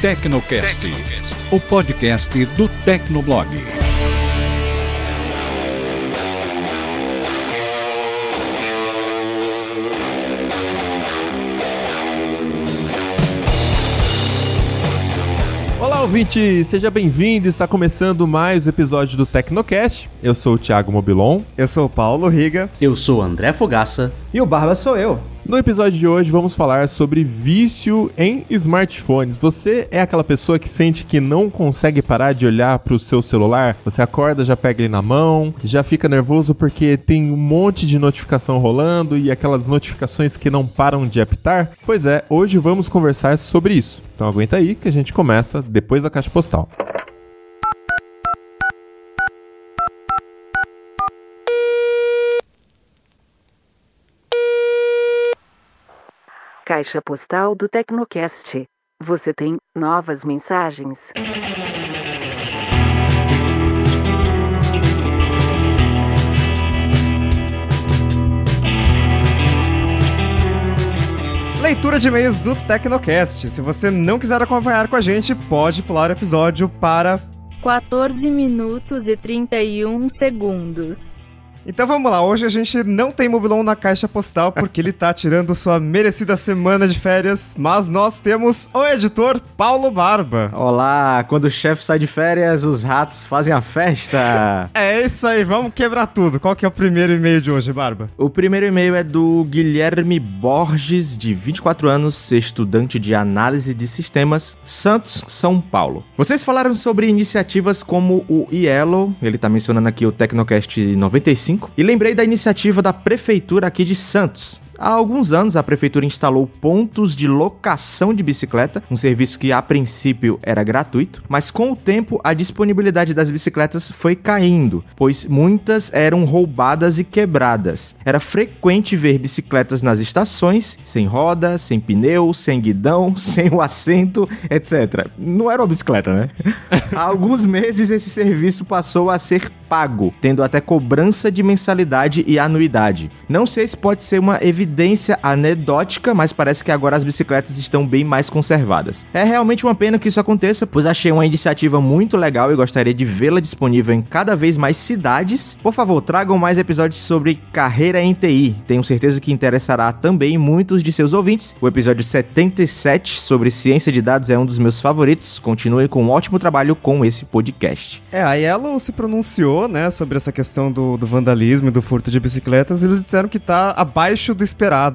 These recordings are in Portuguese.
Tecnocast, o podcast do Tecnoblog. Olá, ouvinte! Seja bem-vindo! Está começando mais um episódio do Tecnocast. Eu sou o Thiago Mobilon. Eu sou o Paulo Riga. Eu sou o André Fogaça. E o Barba sou eu. No episódio de hoje vamos falar sobre vício em smartphones. Você é aquela pessoa que sente que não consegue parar de olhar para o seu celular? Você acorda, já pega ele na mão, já fica nervoso porque tem um monte de notificação rolando e aquelas notificações que não param de apitar? Pois é, hoje vamos conversar sobre isso. Então aguenta aí que a gente começa depois da caixa postal. Caixa postal do Tecnocast. Você tem novas mensagens? Leitura de e-mails do Tecnocast. Se você não quiser acompanhar com a gente, pode pular o episódio para 14 minutos e 31 segundos. Então vamos lá, hoje a gente não tem Mobilon na caixa postal porque ele tá tirando sua merecida semana de férias, mas nós temos o editor Paulo Barba. Olá, quando o chefe sai de férias, os ratos fazem a festa. é isso aí, vamos quebrar tudo. Qual que é o primeiro e-mail de hoje, Barba? O primeiro e-mail é do Guilherme Borges, de 24 anos, estudante de análise de sistemas, Santos, São Paulo. Vocês falaram sobre iniciativas como o Yellow, ele tá mencionando aqui o Tecnocast 95, e lembrei da iniciativa da prefeitura aqui de Santos. Há alguns anos, a prefeitura instalou pontos de locação de bicicleta, um serviço que a princípio era gratuito, mas com o tempo a disponibilidade das bicicletas foi caindo, pois muitas eram roubadas e quebradas. Era frequente ver bicicletas nas estações, sem roda, sem pneu, sem guidão, sem o assento, etc. Não era uma bicicleta, né? Há alguns meses esse serviço passou a ser pago, tendo até cobrança de mensalidade e anuidade. Não sei se pode ser uma evidência anedótica, mas parece que agora as bicicletas estão bem mais conservadas. É realmente uma pena que isso aconteça, pois achei uma iniciativa muito legal e gostaria de vê-la disponível em cada vez mais cidades. Por favor, tragam mais episódios sobre carreira em TI. Tenho certeza que interessará também muitos de seus ouvintes. O episódio 77 sobre ciência de dados é um dos meus favoritos. Continue com um ótimo trabalho com esse podcast. É, a Yellow se pronunciou, né, sobre essa questão do, do vandalismo e do furto de bicicletas. Eles disseram que tá abaixo do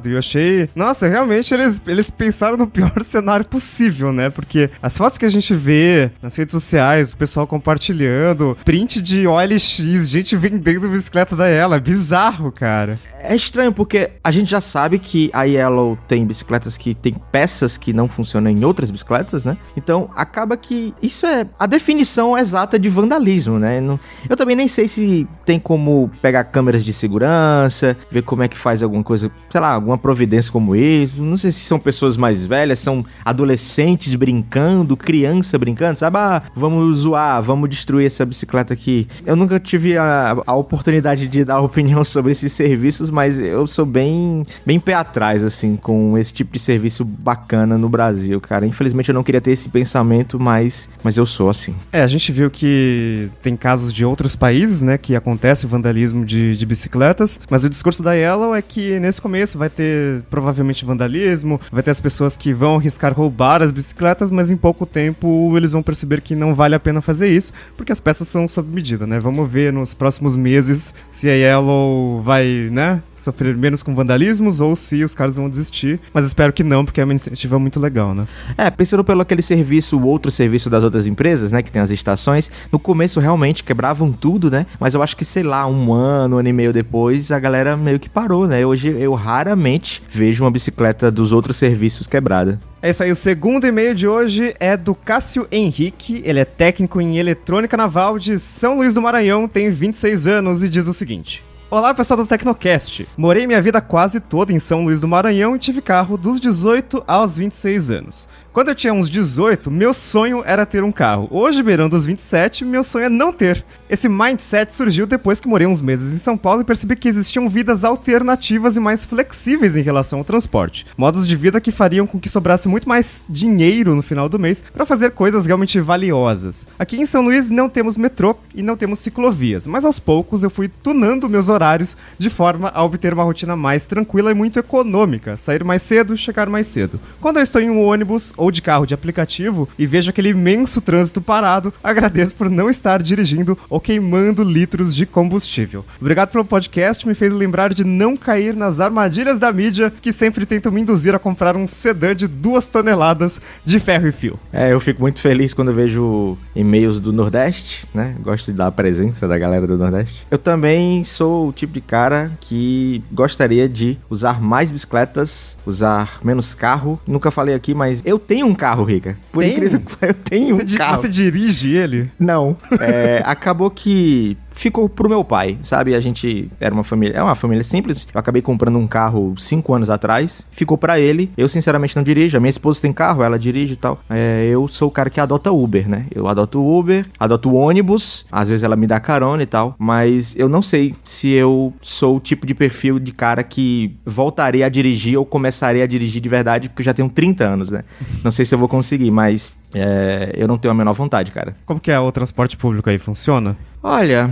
E eu achei. Nossa, realmente eles, eles pensaram no pior cenário possível, né? Porque as fotos que a gente vê nas redes sociais, o pessoal compartilhando, print de OLX, gente vendendo bicicleta da Yellow. Bizarro, cara. É estranho porque a gente já sabe que a Yellow tem bicicletas que tem peças que não funcionam em outras bicicletas, né? Então acaba que isso é a definição exata de vandalismo, né? Eu também nem sei se tem como pegar câmeras de segurança, ver como é que faz alguma coisa, sei lá, alguma providência como isso. Não sei se são pessoas mais velhas, são adolescentes brincando, criança brincando, sabe? Ah, vamos zoar, vamos destruir essa bicicleta aqui. Eu nunca tive a, a oportunidade de dar opinião sobre esses serviços, mas eu sou bem, bem pé atrás, assim, com esse tipo de serviço bacana no Brasil, cara. Infelizmente eu não queria ter esse pensamento, mas, mas eu sou assim. É, a gente viu que tem casos de outros países, né, que acontece o vandalismo de, de bicicletas, mas o discurso da Yellow é que nesse começo vai ter provavelmente vandalismo, vai ter as pessoas que vão arriscar roubar as bicicletas, mas em pouco tempo eles vão perceber que não vale a pena fazer isso, porque as peças são sob medida, né? Vamos ver nos próximos meses se a Yellow vai, né, sofrer menos com vandalismos ou se os caras vão desistir. Mas espero que não, porque é uma iniciativa muito legal, né? É, pensando pelo aquele serviço, o outro serviço das outras empresas, né? Que tem as estações, no começo realmente quebravam tudo, né? Mas eu acho que, sei lá, um ano, um ano e meio depois, a galera meio que parou, né? Hoje eu raramente vejo uma bicicleta dos outros serviços quebrada. É isso aí, o segundo e-mail de hoje é do Cássio Henrique, ele é técnico em eletrônica naval de São Luís do Maranhão, tem 26 anos e diz o seguinte: Olá, pessoal do Tecnocast. Morei minha vida quase toda em São Luís do Maranhão e tive carro dos 18 aos 26 anos. Quando eu tinha uns 18, meu sonho era ter um carro. Hoje, beirando os 27, meu sonho é não ter. Esse mindset surgiu depois que morei uns meses em São Paulo e percebi que existiam vidas alternativas e mais flexíveis em relação ao transporte. Modos de vida que fariam com que sobrasse muito mais dinheiro no final do mês para fazer coisas realmente valiosas. Aqui em São Luís não temos metrô e não temos ciclovias, mas aos poucos eu fui tunando meus horários de forma a obter uma rotina mais tranquila e muito econômica, sair mais cedo, chegar mais cedo. Quando eu estou em um ônibus ou de carro de aplicativo e vejo aquele imenso trânsito parado, agradeço por não estar dirigindo ou queimando litros de combustível. Obrigado pelo podcast, me fez lembrar de não cair nas armadilhas da mídia que sempre tentam me induzir a comprar um sedã de duas toneladas de ferro e fio. É, eu fico muito feliz quando vejo e-mails do Nordeste, né? Gosto de dar a presença da galera do Nordeste. Eu também sou o tipo de cara que gostaria de usar mais bicicletas, usar menos carro. Nunca falei aqui, mas eu tenho um carro, Rica. Por Tem? incrível que eu tenho Você, um carro. você dirige ele? Não. É, acabou que ficou pro meu pai, sabe? A gente era uma família, é uma família simples. Eu acabei comprando um carro cinco anos atrás, ficou pra ele. Eu sinceramente não dirijo. A minha esposa tem carro, ela dirige e tal. É, eu sou o cara que adota Uber, né? Eu adoto Uber, adoto ônibus. Às vezes ela me dá carona e tal. Mas eu não sei se eu sou o tipo de perfil de cara que voltaria a dirigir ou começaria a dirigir de verdade, porque eu já tenho 30 anos, né? Não sei se eu vou conseguir, mas é, eu não tenho a menor vontade, cara. Como que é o transporte público aí? Funciona? Olha,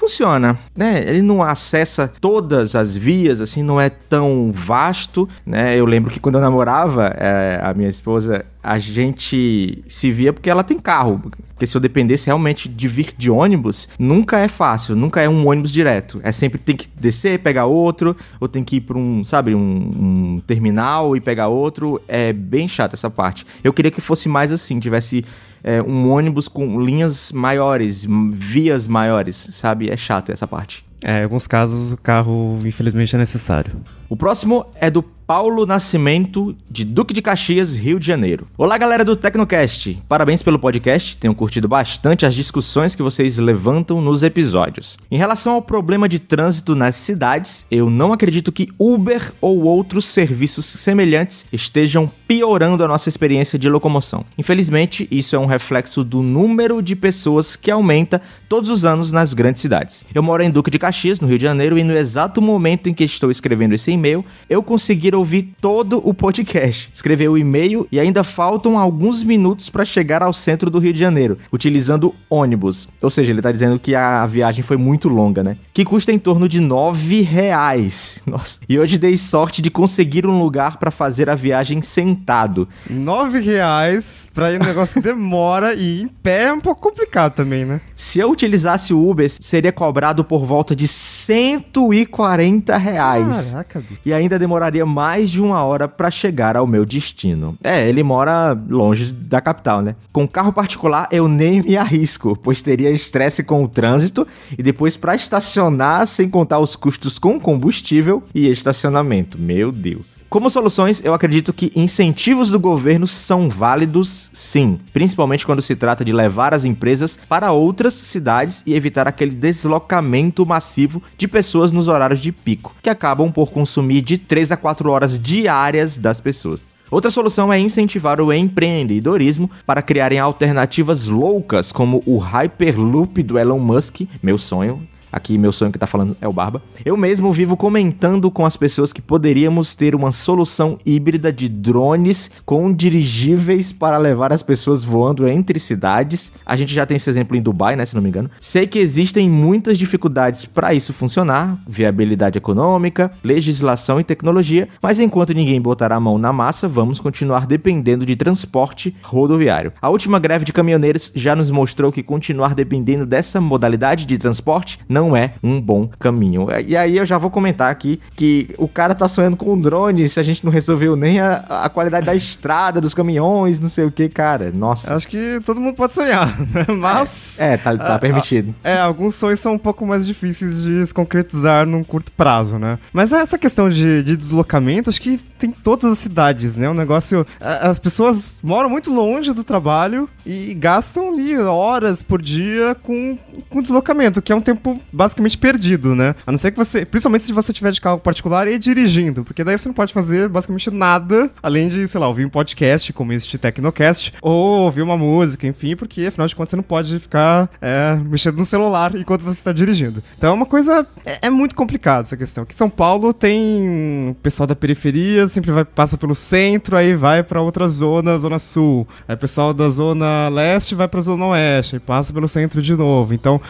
funciona, né? Ele não acessa todas as vias, assim, não é tão vasto, né? Eu lembro que quando eu namorava é, a minha esposa, a gente se via porque ela tem carro. Porque se eu dependesse realmente de vir de ônibus, nunca é fácil, nunca é um ônibus direto. É sempre tem que descer, pegar outro, ou tem que ir para um, sabe, um, um terminal e pegar outro. É bem chato essa parte. Eu queria que fosse mais assim, tivesse é, um ônibus com linhas maiores, vias maiores, sabe? É chato essa parte. É, em alguns casos o carro, infelizmente, é necessário. O próximo é do Paulo Nascimento, de Duque de Caxias, Rio de Janeiro. Olá, galera do Tecnocast. Parabéns pelo podcast. Tenho curtido bastante as discussões que vocês levantam nos episódios. Em relação ao problema de trânsito nas cidades, eu não acredito que Uber ou outros serviços semelhantes estejam piorando a nossa experiência de locomoção. Infelizmente, isso é um reflexo do número de pessoas que aumenta todos os anos nas grandes cidades. Eu moro em Duque de Caxias, no Rio de Janeiro, e no exato momento em que estou escrevendo esse e-mail, eu consegui ouvir todo o podcast, escrever o e-mail e ainda faltam alguns minutos para chegar ao centro do Rio de Janeiro, utilizando ônibus. Ou seja, ele tá dizendo que a viagem foi muito longa, né? Que custa em torno de nove reais. Nossa. E hoje dei sorte de conseguir um lugar para fazer a viagem sentado. Nove reais pra ir num negócio que demora e em pé é um pouco complicado também, né? Se eu utilizasse o Uber, seria cobrado por volta de 140 reais. Caraca, bicho. E ainda demoraria mais de uma hora para chegar ao meu destino. É, ele mora longe da capital, né? Com carro particular eu nem me arrisco, pois teria estresse com o trânsito e depois para estacionar, sem contar os custos com combustível e estacionamento. Meu Deus. Como soluções, eu acredito que incentivos do governo são válidos sim, principalmente quando se trata de levar as empresas para outras cidades e evitar aquele deslocamento massivo de pessoas nos horários de pico, que acabam por consumir de 3 a 4 horas diárias das pessoas. Outra solução é incentivar o empreendedorismo para criarem alternativas loucas, como o Hyperloop do Elon Musk, meu sonho. Aqui, meu sonho que tá falando é o Barba. Eu mesmo vivo comentando com as pessoas que poderíamos ter uma solução híbrida de drones com dirigíveis para levar as pessoas voando entre cidades. A gente já tem esse exemplo em Dubai, né, se não me engano. Sei que existem muitas dificuldades para isso funcionar, viabilidade econômica, legislação e tecnologia, mas enquanto ninguém botar a mão na massa, vamos continuar dependendo de transporte rodoviário. A última greve de caminhoneiros já nos mostrou que continuar dependendo dessa modalidade de transporte não é um bom caminho. E aí eu já vou comentar aqui que o cara tá sonhando com um drone se a gente não resolveu nem a, a qualidade da estrada, dos caminhões, não sei o que, cara. Nossa. Acho que todo mundo pode sonhar, né? Mas. É, tá, tá permitido. É, alguns sonhos são um pouco mais difíceis de se concretizar num curto prazo, né? Mas essa questão de, de deslocamento, acho que tem todas as cidades, né? O negócio. As pessoas moram muito longe do trabalho e gastam ali horas por dia com, com deslocamento, que é um tempo basicamente perdido, né? A não ser que você. Principalmente se você tiver de carro particular e dirigindo, porque daí você não pode fazer basicamente nada além de, sei lá, ouvir um podcast como este Tecnocast, ou ouvir uma música, enfim, porque afinal de contas você não pode ficar é, mexendo no celular enquanto você está dirigindo. Então é uma coisa. É, é muito complicado essa questão. Aqui em São Paulo tem pessoal da periferia, sempre vai passa pelo centro, aí vai para outra zona, zona sul. Aí o pessoal da zona leste vai pra zona oeste, aí passa pelo centro de novo. Então,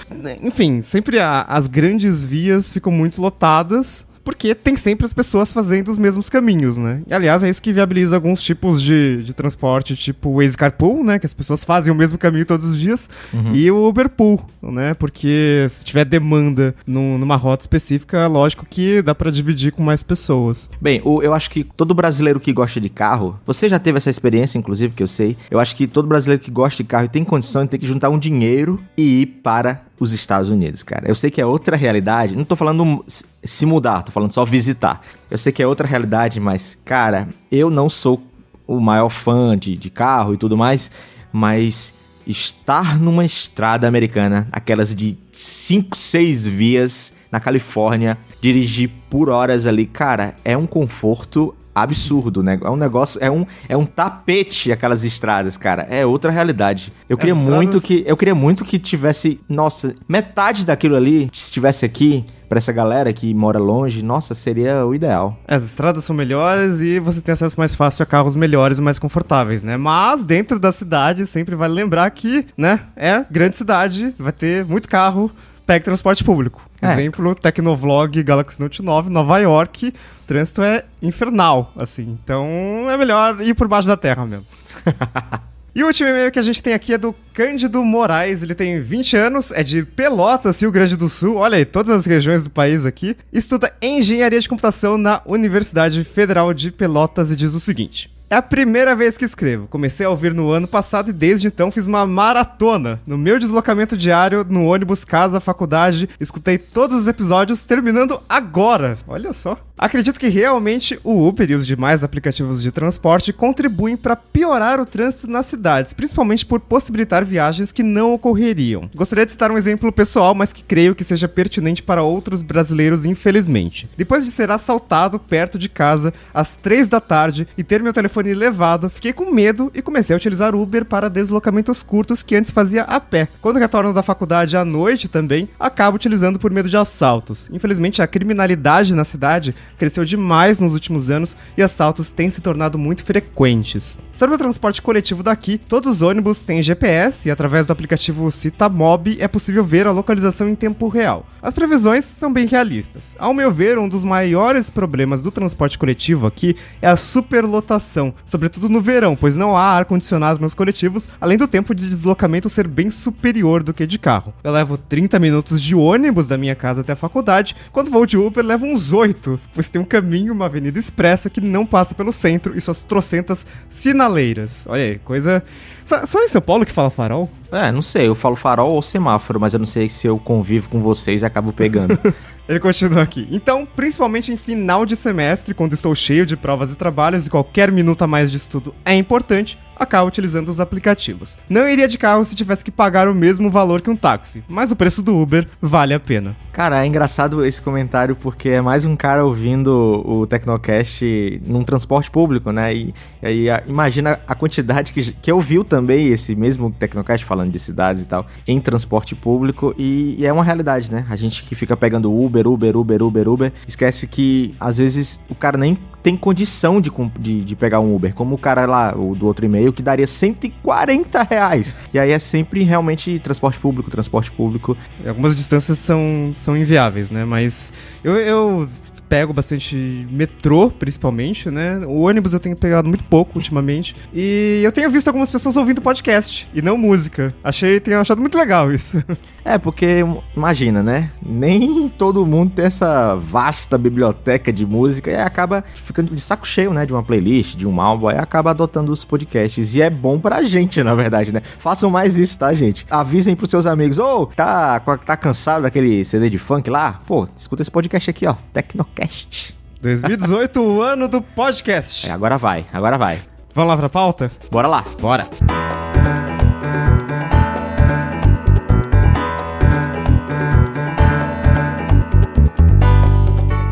enfim, sempre a, as grandes vias ficam muito lotadas porque tem sempre as pessoas fazendo os mesmos caminhos, né? E, aliás, é isso que viabiliza alguns tipos de, de transporte, tipo o Waze Carpool, né? Que as pessoas fazem o mesmo caminho todos os dias, uhum. e o Uber Pool, né? Porque se tiver demanda num, numa rota específica, lógico que dá para dividir com mais pessoas. Bem, o, eu acho que todo brasileiro que gosta de carro, você já teve essa experiência, inclusive, que eu sei, eu acho que todo brasileiro que gosta de carro e tem condição de ter que juntar um dinheiro e ir para os Estados Unidos, cara. Eu sei que é outra realidade, não tô falando se mudar, tô falando só visitar. Eu sei que é outra realidade, mas, cara, eu não sou o maior fã de, de carro e tudo mais, mas estar numa estrada americana, aquelas de 5, 6 vias na Califórnia, dirigir por horas ali, cara, é um conforto absurdo, né? É um negócio, é um, é um tapete aquelas estradas, cara. É outra realidade. Eu queria muito que eu queria muito que tivesse, nossa, metade daquilo ali estivesse aqui para essa galera que mora longe, nossa, seria o ideal. As estradas são melhores e você tem acesso mais fácil a carros melhores e mais confortáveis, né? Mas dentro da cidade sempre vale lembrar que, né, é grande cidade, vai ter muito carro, pegue transporte público. É. Exemplo, Tecnovlog Galaxy Note 9, Nova York, o trânsito é infernal, assim. Então é melhor ir por baixo da terra mesmo. E o último e-mail que a gente tem aqui é do Cândido Moraes. Ele tem 20 anos, é de Pelotas, Rio Grande do Sul. Olha aí, todas as regiões do país aqui. Estuda engenharia de computação na Universidade Federal de Pelotas e diz o seguinte: é a primeira vez que escrevo. Comecei a ouvir no ano passado e desde então fiz uma maratona. No meu deslocamento diário, no ônibus, casa, faculdade, escutei todos os episódios, terminando agora. Olha só. Acredito que realmente o Uber e os demais aplicativos de transporte contribuem para piorar o trânsito nas cidades, principalmente por possibilitar viagens que não ocorreriam. Gostaria de citar um exemplo pessoal, mas que creio que seja pertinente para outros brasileiros, infelizmente. Depois de ser assaltado perto de casa às 3 da tarde e ter meu telefone levado, fiquei com medo e comecei a utilizar Uber para deslocamentos curtos que antes fazia a pé. Quando retorno da faculdade à noite também, acabo utilizando por medo de assaltos. Infelizmente, a criminalidade na cidade cresceu demais nos últimos anos e assaltos têm se tornado muito frequentes. Sobre o transporte coletivo daqui, todos os ônibus têm GPS e através do aplicativo Citamob é possível ver a localização em tempo real. As previsões são bem realistas. Ao meu ver, um dos maiores problemas do transporte coletivo aqui é a superlotação sobretudo no verão, pois não há ar-condicionado nos coletivos, além do tempo de deslocamento ser bem superior do que de carro. Eu levo 30 minutos de ônibus da minha casa até a faculdade, quando vou de Uber levo uns 8, pois tem um caminho, uma avenida expressa que não passa pelo centro e suas trocentas sinaleiras. Olha aí, coisa... Só, só em São Paulo que fala farol? É, não sei, eu falo farol ou semáforo, mas eu não sei se eu convivo com vocês e acabo pegando. Ele continua aqui. Então, principalmente em final de semestre, quando estou cheio de provas e trabalhos e qualquer minuto a mais de estudo é importante, acaba utilizando os aplicativos. Não iria de carro se tivesse que pagar o mesmo valor que um táxi, mas o preço do Uber vale a pena. Cara, é engraçado esse comentário porque é mais um cara ouvindo o Tecnocast num transporte público, né? E, aí imagina a quantidade que, que ouviu também esse mesmo Tecnocast falando de cidades e tal em transporte público e, e é uma realidade, né? A gente que fica pegando Uber, Uber, Uber, Uber, Uber, esquece que às vezes o cara nem tem condição de, de, de, pegar um Uber, como o cara lá, o do outro e-mail, que daria 140 reais. E aí é sempre realmente transporte público, transporte público. Algumas distâncias são, são inviáveis, né? Mas eu, eu pego bastante metrô, principalmente, né? O ônibus eu tenho pegado muito pouco ultimamente. E eu tenho visto algumas pessoas ouvindo podcast e não música. Achei, tenho achado muito legal isso. É, porque imagina, né? Nem todo mundo tem essa vasta biblioteca de música e acaba ficando de saco cheio, né? De uma playlist, de um álbum, e acaba adotando os podcasts. E é bom pra gente, na verdade, né? Façam mais isso, tá, gente? Avisem pros seus amigos, ô, oh, tá, tá cansado daquele CD de funk lá? Pô, escuta esse podcast aqui, ó, Tecnocast. 2018, o ano do podcast. É, agora vai, agora vai. Vamos lá pra pauta? Bora lá. Bora.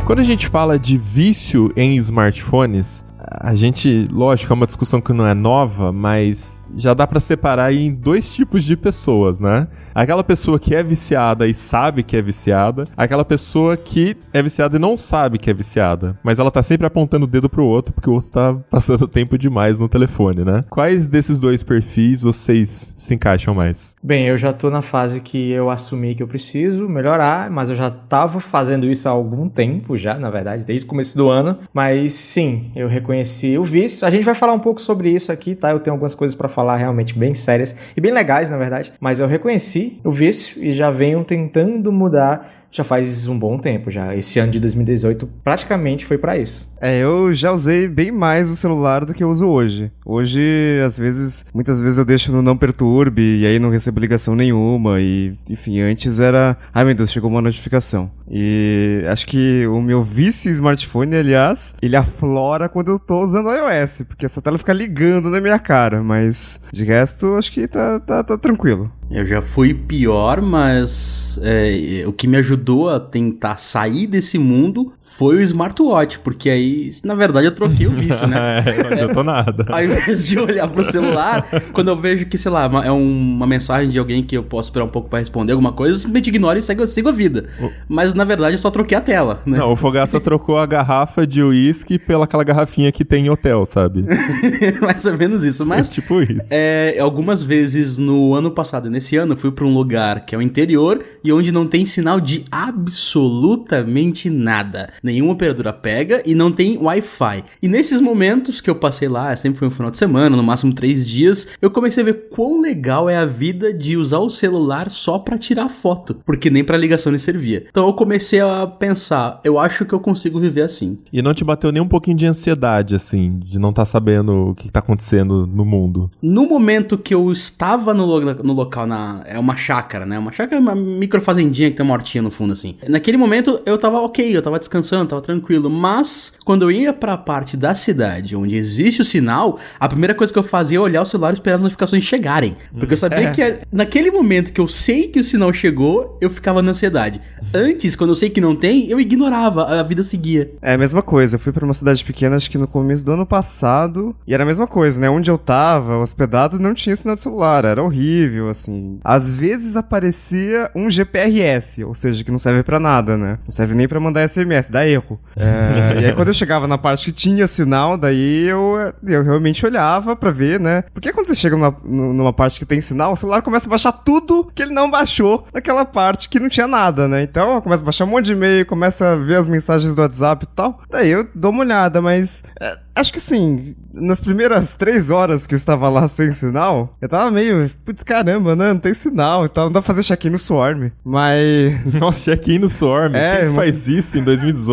Quando a gente fala de vício em smartphones, a gente, lógico, é uma discussão que não é nova, mas já dá pra separar em dois tipos de pessoas, né? Aquela pessoa que é viciada e sabe que é viciada, aquela pessoa que é viciada e não sabe que é viciada, mas ela tá sempre apontando o dedo pro outro porque o outro tá passando tempo demais no telefone, né? Quais desses dois perfis vocês se encaixam mais? Bem, eu já tô na fase que eu assumi que eu preciso melhorar, mas eu já tava fazendo isso há algum tempo já, na verdade, desde o começo do ano. Mas sim, eu reconheci o vício. A gente vai falar um pouco sobre isso aqui, tá? Eu tenho algumas coisas pra falar realmente bem sérias e bem legais, na verdade. Mas eu reconheci o vício e já venho tentando mudar já faz um bom tempo já. Esse ano de 2018 praticamente foi pra isso. É, eu já usei bem mais o celular do que eu uso hoje. Hoje, às vezes, muitas vezes eu deixo no não perturbe e aí não recebo ligação nenhuma e, enfim, antes era, ai meu Deus, chegou uma notificação. E acho que o meu vício smartphone, aliás, ele aflora quando eu tô usando iOS, porque essa tela fica ligando na minha cara, mas de resto, acho que tá, tá, tá tranquilo. Eu já fui pior, mas é, o que me ajudou a tentar sair desse mundo foi o smartwatch, porque aí, na verdade, eu troquei o vício, né? é, não adiantou nada. Ao invés de olhar pro celular, quando eu vejo que, sei lá, é um- uma mensagem de alguém que eu posso esperar um pouco pra responder alguma coisa, eu simplesmente ignoro e sigo, sigo a vida. Mas, na verdade, eu só troquei a tela, né? Não, o Fogaça trocou a garrafa de uísque pela aquela garrafinha que tem em hotel, sabe? Mais ou menos isso. É Mas tipo isso. É, algumas vezes no ano passado e nesse ano eu fui pra um lugar que é o interior e onde não tem sinal de absolutamente nada. Nenhuma operadora pega e não tem Wi-Fi. E nesses momentos que eu passei lá, sempre foi um final de semana, no máximo três dias, eu comecei a ver quão legal é a vida de usar o celular só pra tirar foto, porque nem pra ligação ele servia. Então eu comecei a pensar, eu acho que eu consigo viver assim. E não te bateu nem um pouquinho de ansiedade, assim, de não estar sabendo o que tá acontecendo no mundo. No momento que eu estava no, lo- no local, na, é uma chácara, né? Uma chácara, uma microfazendinha que tem uma hortinha no fundo, assim. Naquele momento eu tava ok, eu tava descansando, tava tranquilo. Mas quando eu ia pra parte da cidade onde existe o sinal, a primeira coisa que eu fazia é olhar o celular e esperar as notificações chegarem. Porque eu sabia que é- naquele momento que eu sei que o sinal chegou, eu ficava na ansiedade. Antes, quando eu sei que não tem, eu ignorava, a vida seguia. É a mesma coisa, eu fui pra uma cidade pequena, acho que no começo do ano passado, e era a mesma coisa, né? Onde eu tava, hospedado, não tinha sinal de celular, era horrível, assim. Às vezes aparecia um GPRS, ou seja, que não serve pra nada, né? Não serve nem pra mandar SMS, dá erro. É, e aí quando eu chegava na parte que tinha sinal, daí eu, eu realmente olhava pra ver, né? Porque quando você chega numa, numa parte que tem sinal, o celular começa a baixar tudo que ele não baixou naquela parte que não tinha nada, né? Então começa a baixar um monte de e-mail, começa a ver as mensagens do WhatsApp e tal. Daí eu dou uma olhada, mas é, acho que assim, nas primeiras três horas que eu estava lá sem sinal, eu tava meio, putz, caramba, né? Não tem sinal e tal, não dá pra fazer check-in no Swarm. Mas. Nossa, check-in no Swarm. É, Quem que mano. faz isso em 2018?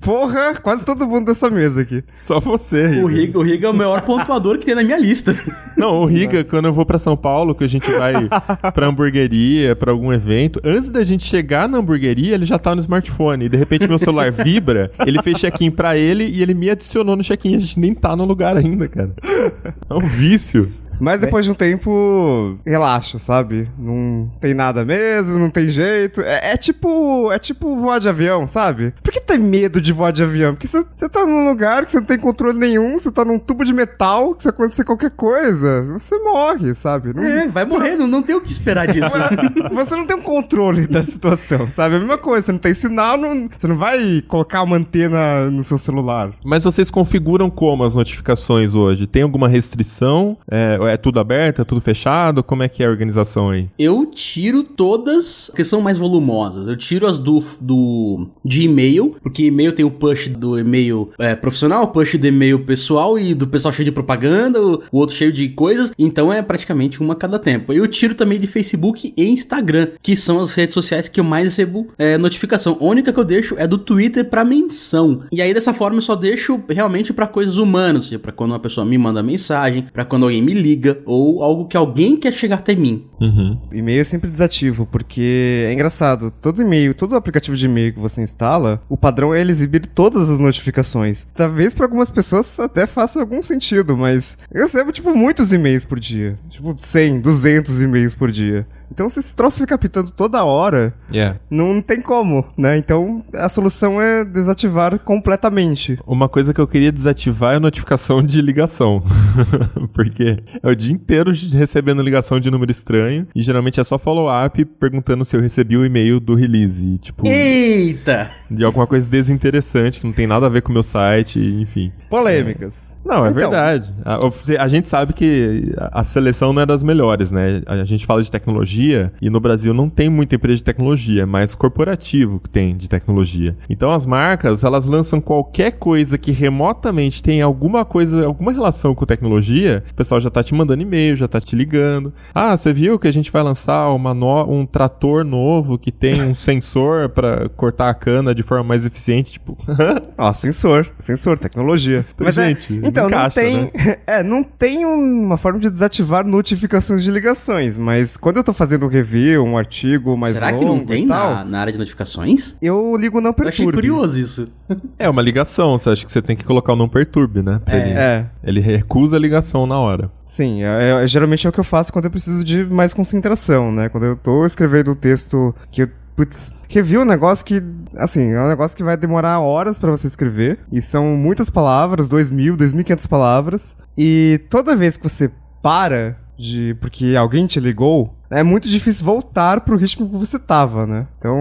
Porra, quase todo mundo dessa mesa aqui. Só você, O Riga. Riga, o Riga é o maior pontuador que tem na minha lista. Não, o Riga, quando eu vou pra São Paulo, que a gente vai pra hamburgueria, pra algum evento, antes da gente chegar na hamburgueria, ele já tá no smartphone. E de repente meu celular vibra, ele fez check-in pra ele e ele me adicionou no check-in. A gente nem tá no lugar ainda, cara. É um vício. Mas depois de um tempo, relaxa, sabe? Não tem nada mesmo, não tem jeito. É, é tipo. É tipo voar de avião, sabe? Por que tem medo de voar de avião? Porque você você tá num lugar que você não tem controle nenhum, você tá num tubo de metal, que se acontecer qualquer coisa, você morre, sabe? Não- É, vai morrer, não, não tem o que esperar disso. Você não tem um controle da situação, sabe? É a mesma coisa, você não tem sinal, não- você não vai colocar uma antena no seu celular. Mas vocês configuram como as notificações hoje? Tem alguma restrição? É, é tudo aberto? É tudo fechado? Como é que é a organização aí? Eu tiro todas que são mais volumosas. Eu tiro as do, do de e-mail, porque e-mail tem o push do e-mail é, profissional, o push do e-mail pessoal e do pessoal cheio de propaganda, o, o outro cheio de coisas. Então é praticamente uma a cada tempo. Eu tiro também de Facebook e Instagram, que são as redes sociais que eu mais recebo é, notificação. A única que eu deixo é do Twitter pra menção. E aí dessa forma eu só deixo realmente pra coisas humanas, ou seja, pra quando uma pessoa me manda mensagem, pra quando alguém me liga. Ou algo que alguém quer chegar até mim. Uhum. E-mail é sempre desativo, porque é engraçado. Todo e-mail, todo aplicativo de e-mail que você instala, o padrão é ele exibir todas as notificações. Talvez para algumas pessoas até faça algum sentido, mas eu recebo, tipo, muitos e-mails por dia. Tipo, 100, 200 e-mails por dia. Então, se esse troço fica pitando toda hora, Yeah. não tem como, né? Então, a solução é desativar completamente. Uma coisa que eu queria desativar é a notificação de ligação. Porque é o dia inteiro recebendo ligação de número estranho. E geralmente é só follow-up perguntando se eu recebi o e-mail do release. Tipo, Eita! de alguma coisa desinteressante que não tem nada a ver com o meu site, enfim. Polêmicas. Não, é Então. verdade. A, a gente sabe que a a seleção não é das melhores, né? A gente fala de tecnologia e no Brasil não tem muita empresa de tecnologia, é mais corporativo que tem de tecnologia. Então as marcas, elas lançam qualquer coisa que remotamente tem alguma coisa, alguma relação com tecnologia, o pessoal já tá te mandando e-mail, já tá te ligando. Ah, você viu que a gente vai lançar uma no- um trator novo que tem um sensor pra cortar a cana de forma mais eficiente, tipo, Ó, sensor. Sensor, tecnologia. Mas é, Gente, então, encaixa, não tem. É, não tem uma forma de desativar notificações de ligações, mas quando eu tô fazendo um review, um artigo mais Será longo que não tem tal, na, na área de notificações? eu ligo não Eu achei perturbe. curioso isso. É uma ligação, você acha que você tem que colocar o não perturbe, né? Pra ele, É, ele recusa a ligação na hora. sim. É, é- geralmente é o que eu faço quando eu preciso de mais concentração, né? Quando eu tô escrevendo um texto que eu. Putz, review é um negócio que, assim, é um negócio que vai demorar horas pra você escrever. E são muitas palavras, 2.000, 2.500 palavras. E toda vez que você para de. porque alguém te ligou, é muito difícil voltar pro ritmo que você tava, né? Então,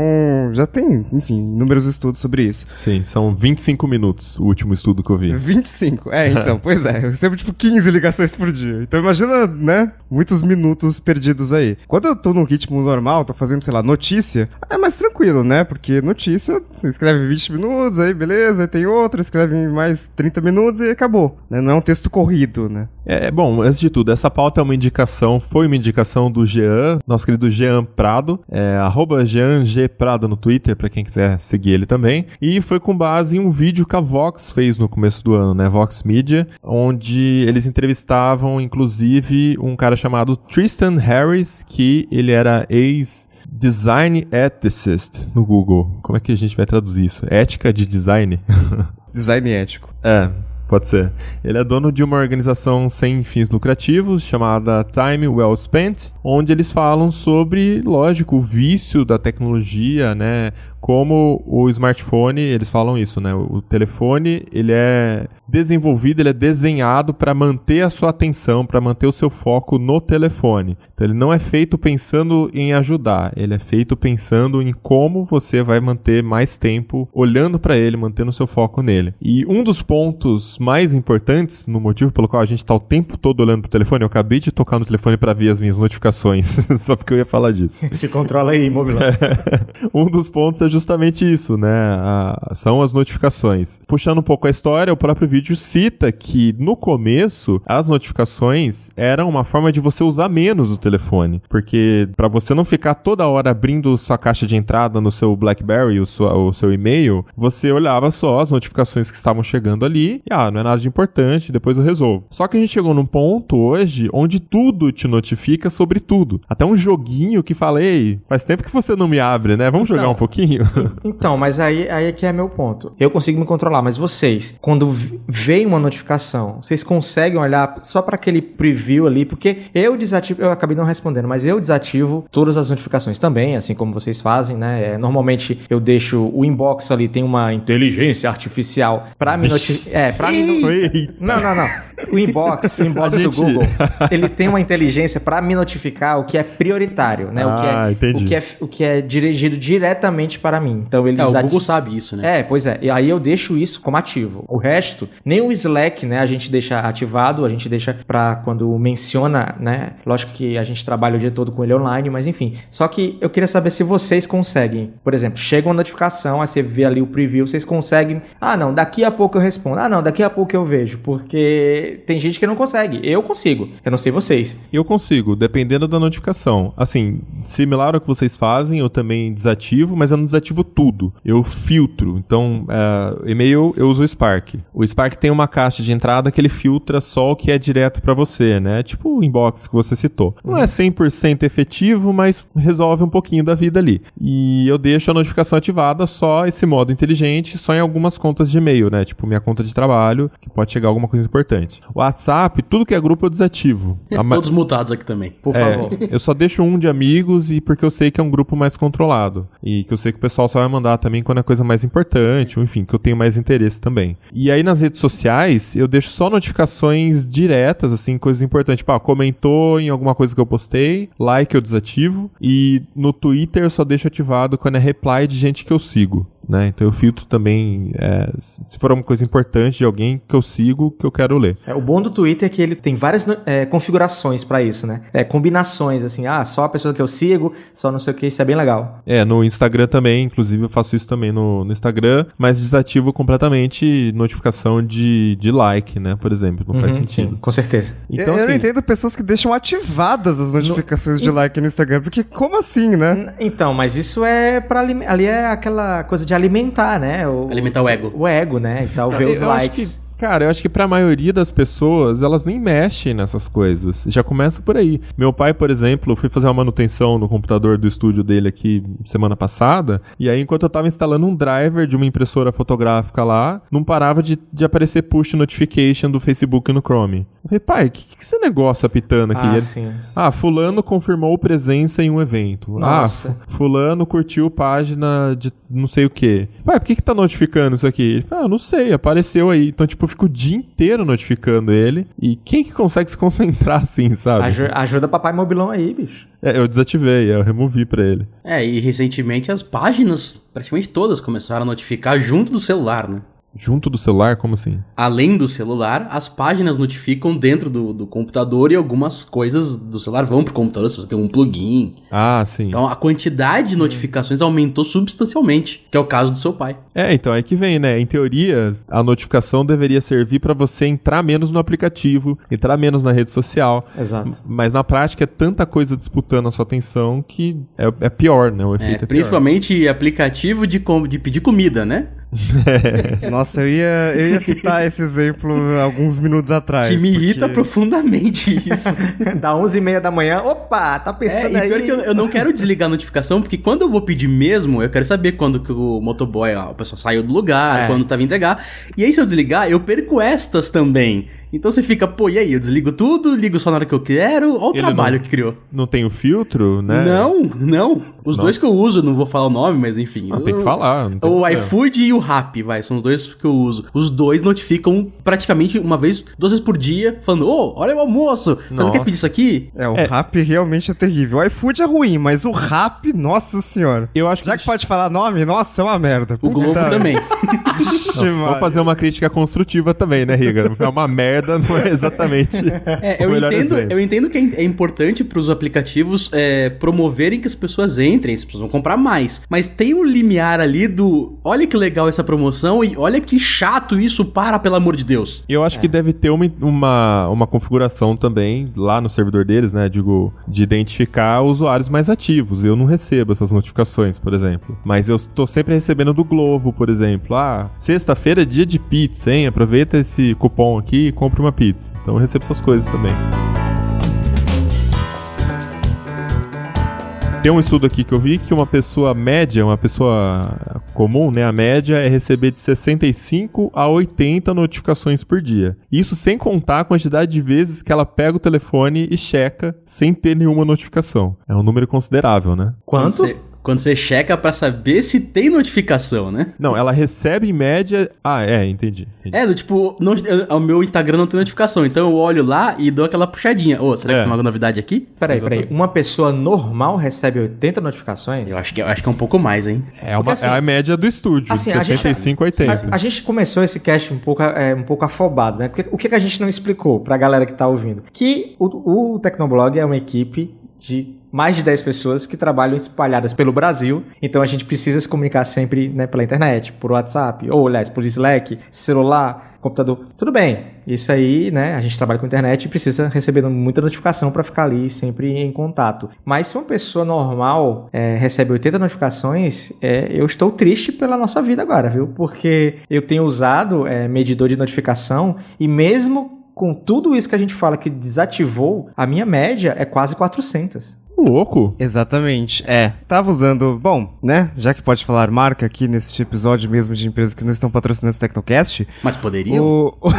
já tem, enfim, inúmeros estudos sobre isso. Sim, são 25 minutos o último estudo que eu vi. 25. É, então, pois é. Eu recebo tipo 15 ligações por dia. Então imagina, né? Muitos minutos perdidos aí. Quando eu tô no ritmo normal, tô fazendo, sei lá, notícia, é mais tranquilo, né? Porque notícia, você escreve 20 minutos, aí beleza, aí tem outra, escreve mais 30 minutos e acabou. Né? Não é um texto corrido, né? É, bom, antes de tudo, essa pauta é uma indicação, foi uma indicação do Jean, nosso querido Jean Prado, é, arroba Jean G Prado no Twitter, pra quem quiser seguir ele também, e foi com base em um vídeo que a Vox fez no começo do ano, né, Vox Media, onde eles entrevistavam, inclusive, um cara chamado Tristan Harris, que ele era ex... Design Ethicist no Google. Como é que a gente vai traduzir isso? Ética de design? Design ético. É, pode ser. Ele é dono de uma organização sem fins lucrativos chamada Time Well Spent, onde eles falam sobre, lógico, o vício da tecnologia, né? Como o smartphone, eles falam isso, né? O telefone, ele é desenvolvido, ele é desenhado para manter a sua atenção, para manter o seu foco no telefone. Então ele não é feito pensando em ajudar, ele é feito pensando em como você vai manter mais tempo olhando para ele, mantendo o seu foco nele. E um dos pontos mais importantes, no motivo pelo qual a gente tá o tempo todo olhando pro telefone, eu acabei de tocar no telefone para ver as minhas notificações, só porque eu ia falar disso. Se controla aí, Mobilão. um dos pontos é justamente isso, né? A- são as notificações. Puxando um pouco a história, o próprio vídeo cita que no começo as notificações eram uma forma de você usar menos o telefone, porque para você não ficar toda hora abrindo sua caixa de entrada no seu BlackBerry, o, sua- o seu e-mail, você olhava só as notificações que estavam chegando ali e ah, não é nada de importante, depois eu resolvo. Só que a gente chegou num ponto hoje onde tudo te notifica sobre tudo. Até um joguinho que falei, faz tempo que você não me abre, né? Vamos jogar Então. um pouquinho? Então, mas aí, aí é que é meu ponto. Eu consigo me controlar, mas vocês, quando vem uma notificação, vocês conseguem olhar só para aquele preview ali, porque eu desativo, eu acabei não respondendo, mas eu desativo todas as notificações também, assim como vocês fazem, né? É, normalmente eu deixo o inbox ali, tem uma inteligência artificial para me notificar. É, para me. Não, não, não. O inbox, o inbox A do gente- Google, ele tem uma inteligência para me notificar o que é prioritário, né? o que Ah, é, entendi. o que é, o que é dirigido diretamente para mim. Então ele É, o desati- Google sabe isso, né? é, pois é. E aí eu deixo isso como ativo. O resto, nem o Slack, né, a gente deixa ativado, a gente deixa pra quando menciona, né? Lógico que a gente trabalha o dia todo com ele online, mas enfim. Só que eu queria saber se vocês conseguem. Por exemplo, chega uma notificação, aí você vê ali o preview, vocês conseguem. Ah, não, daqui a pouco eu respondo. Ah, não, daqui a pouco eu vejo. Porque tem gente que não consegue. Eu consigo. Eu não sei vocês. Eu consigo, dependendo da notificação. Assim, similar ao que vocês fazem, eu também desativo, mas eu não desativo tudo. Eu filtro. Então, é, e-mail eu uso o Spark. O Spark tem uma caixa de entrada que ele filtra só o que é direto para você, né? Tipo o inbox que você citou. Não é 100% efetivo, mas resolve um pouquinho da vida ali. E eu deixo a notificação ativada só esse modo inteligente, só em algumas contas de e-mail, né? Tipo minha conta de trabalho, que pode chegar alguma coisa importante. WhatsApp, tudo que é grupo eu desativo. Todos mutados aqui também. Por é, favor. eu só deixo um de amigos e porque eu sei que é um grupo mais controlado. E que eu sei que o pessoal só vai mandar também quando é coisa mais importante, ou enfim, que eu tenho mais interesse também. E aí nas redes sociais, eu deixo só notificações diretas, assim, coisas importantes. Tipo, ah, comentou em alguma coisa que eu postei, like eu desativo. E no Twitter eu só deixo ativado quando é reply de gente que eu sigo. Né? Então eu filtro também, é, se for uma coisa importante de alguém que eu sigo, que eu quero ler. É, o bom do Twitter é que ele tem várias é, configurações pra isso, né? É, combinações, assim, ah, só a pessoa que eu sigo, só não sei o que, isso é bem legal. É, no Instagram também, inclusive eu faço isso também no, no Instagram, mas desativo completamente notificação de, de like, né, por exemplo, não faz Uhum, sentido. sim, com certeza. Então, eu, eu assim, não entendo pessoas que deixam ativadas as notificações de like no Instagram, porque como assim, né? Então, mas isso é para ali é aquela coisa de alimentar, né? O, Alimentar o ego. O ego, né? Então, ver eu os acho likes. Cara, eu acho que pra maioria das pessoas, elas nem mexem nessas coisas. Já começa por aí. Meu pai, por exemplo, fui fazer uma manutenção no computador do estúdio dele aqui semana passada, e aí enquanto eu tava instalando um driver de uma impressora fotográfica lá, não parava de, de aparecer push notification do Facebook no Chrome. Eu falei, pai, o que, que esse negócio apitando aqui? Ah, Ele- sim. Ah, fulano confirmou presença em um evento. Nossa. Ah, fulano curtiu página de não sei o quê. Pai, por que que tá notificando isso aqui? Ele ah, não sei, apareceu aí. Então, tipo, eu fico o dia inteiro notificando ele. E quem que consegue se concentrar assim, sabe? Aju- ajuda papai mobilão aí, bicho. É, eu desativei, eu removi pra ele. É, e recentemente as páginas, praticamente todas, começaram a notificar junto do celular, né? Junto do celular, como assim? Além do celular, as páginas notificam dentro do, do computador e algumas coisas do celular vão pro computador, se você tem um plugin. Ah, sim. Então a quantidade de notificações aumentou substancialmente, que é o caso do seu pai. É, então aí que vem, né? Em teoria, a notificação deveria servir pra você entrar menos no aplicativo, entrar menos na rede social. Exato. Mas na prática é tanta coisa disputando a sua atenção que é, é pior, né? O efeito É, é, pior. principalmente aplicativo de, com- de pedir comida, né? Nossa, eu ia, eu ia citar esse exemplo alguns minutos atrás. que me irrita porque- profundamente isso. da 11h30 da manhã, opa, tá É, pensando e aí. pior que eu, eu não quero desligar a notificação, porque quando eu vou pedir mesmo, eu quero saber quando que o motoboy, ó, o pessoal saiu do lugar, É. quando tá vindo entregar. E aí, se eu desligar, eu perco estas também. Então você fica, pô, e aí? Eu desligo tudo, ligo só na hora que eu quero. Olha o Ele trabalho não- que criou. Não tem o filtro, né? Não, não. Os Nossa. dois que eu uso, não vou falar o nome, mas enfim. Ah, tem que falar. não tem O iFood e o Rappi, vai, são os dois que eu uso. Os dois notificam praticamente uma vez, duas vezes por dia, falando: Ô, olha o almoço, você não Nossa. quer pedir isso aqui? É, o É. rap realmente é terrível. O iFood é ruim, mas o rap, nossa senhora. Eu acho que. Já que pode falar nome, nossa, é uma merda. O Globo também. Vixe, Vou fazer uma crítica construtiva também, né, Riga? É uma merda, não é exatamente É, o eu melhor entendo, exemplo. eu entendo que é é importante para os aplicativos é, promoverem que as pessoas entrem, as pessoas vão comprar mais. Mas tem um limiar ali do olha que legal essa promoção e olha que chato isso, para, pelo amor de Deus. Eu acho que deve ter uma, uma, uma configuração também lá no servidor deles, né? Digo, de identificar usuários mais ativos. Eu não recebo essas notificações, por exemplo. Mas eu tô sempre recebendo do Globo, por exemplo. Ah, sexta-feira é dia de pizza, hein? Aproveita esse cupom aqui e compre uma pizza. Então eu recebo essas coisas também. Tem um estudo aqui que eu vi que uma pessoa média, uma pessoa comum, né, a média é receber de 65 a 80 notificações por dia. Isso sem contar a quantidade de vezes que ela pega o telefone e checa sem ter nenhuma notificação. É um número considerável, né? Quanto? Quando você, checa pra saber se tem notificação, né? Não, ela recebe em média. Ah, é, entendi. entendi. É, do tipo, não, eu- o meu Instagram não tem notificação, então eu olho lá e dou aquela puxadinha. Ô, será É. que tem alguma novidade aqui? Peraí, peraí. Uma pessoa normal recebe 80 notificações? Eu acho que, eu acho que é um pouco mais, hein? É, uma, Porque, assim, é a média do estúdio, assim, de a gente- 65 a 80. A, a gente começou esse cast um pouco, é, um pouco afobado, né? Porque, o que, que a gente não explicou pra galera que tá ouvindo? Que o, o Tecnoblog é uma equipe de mais de 10 pessoas que trabalham espalhadas pelo Brasil. Então a gente precisa se comunicar sempre né, pela internet, por WhatsApp, ou aliás, por Slack, celular, computador. Tudo bem, isso aí, né? A gente trabalha com internet e precisa receber muita notificação para ficar ali sempre em contato. Mas se uma pessoa normal é, recebe 80 notificações, é, eu estou triste pela nossa vida agora, viu? Porque eu tenho usado é, medidor de notificação e mesmo com tudo isso que a gente fala que desativou, a minha média é quase 400. Louco. Exatamente. É. Tava usando. Bom, né? Já que pode falar marca aqui nesse episódio mesmo de empresas que não estão patrocinando esse Tecnocast. Mas poderiam? O, o,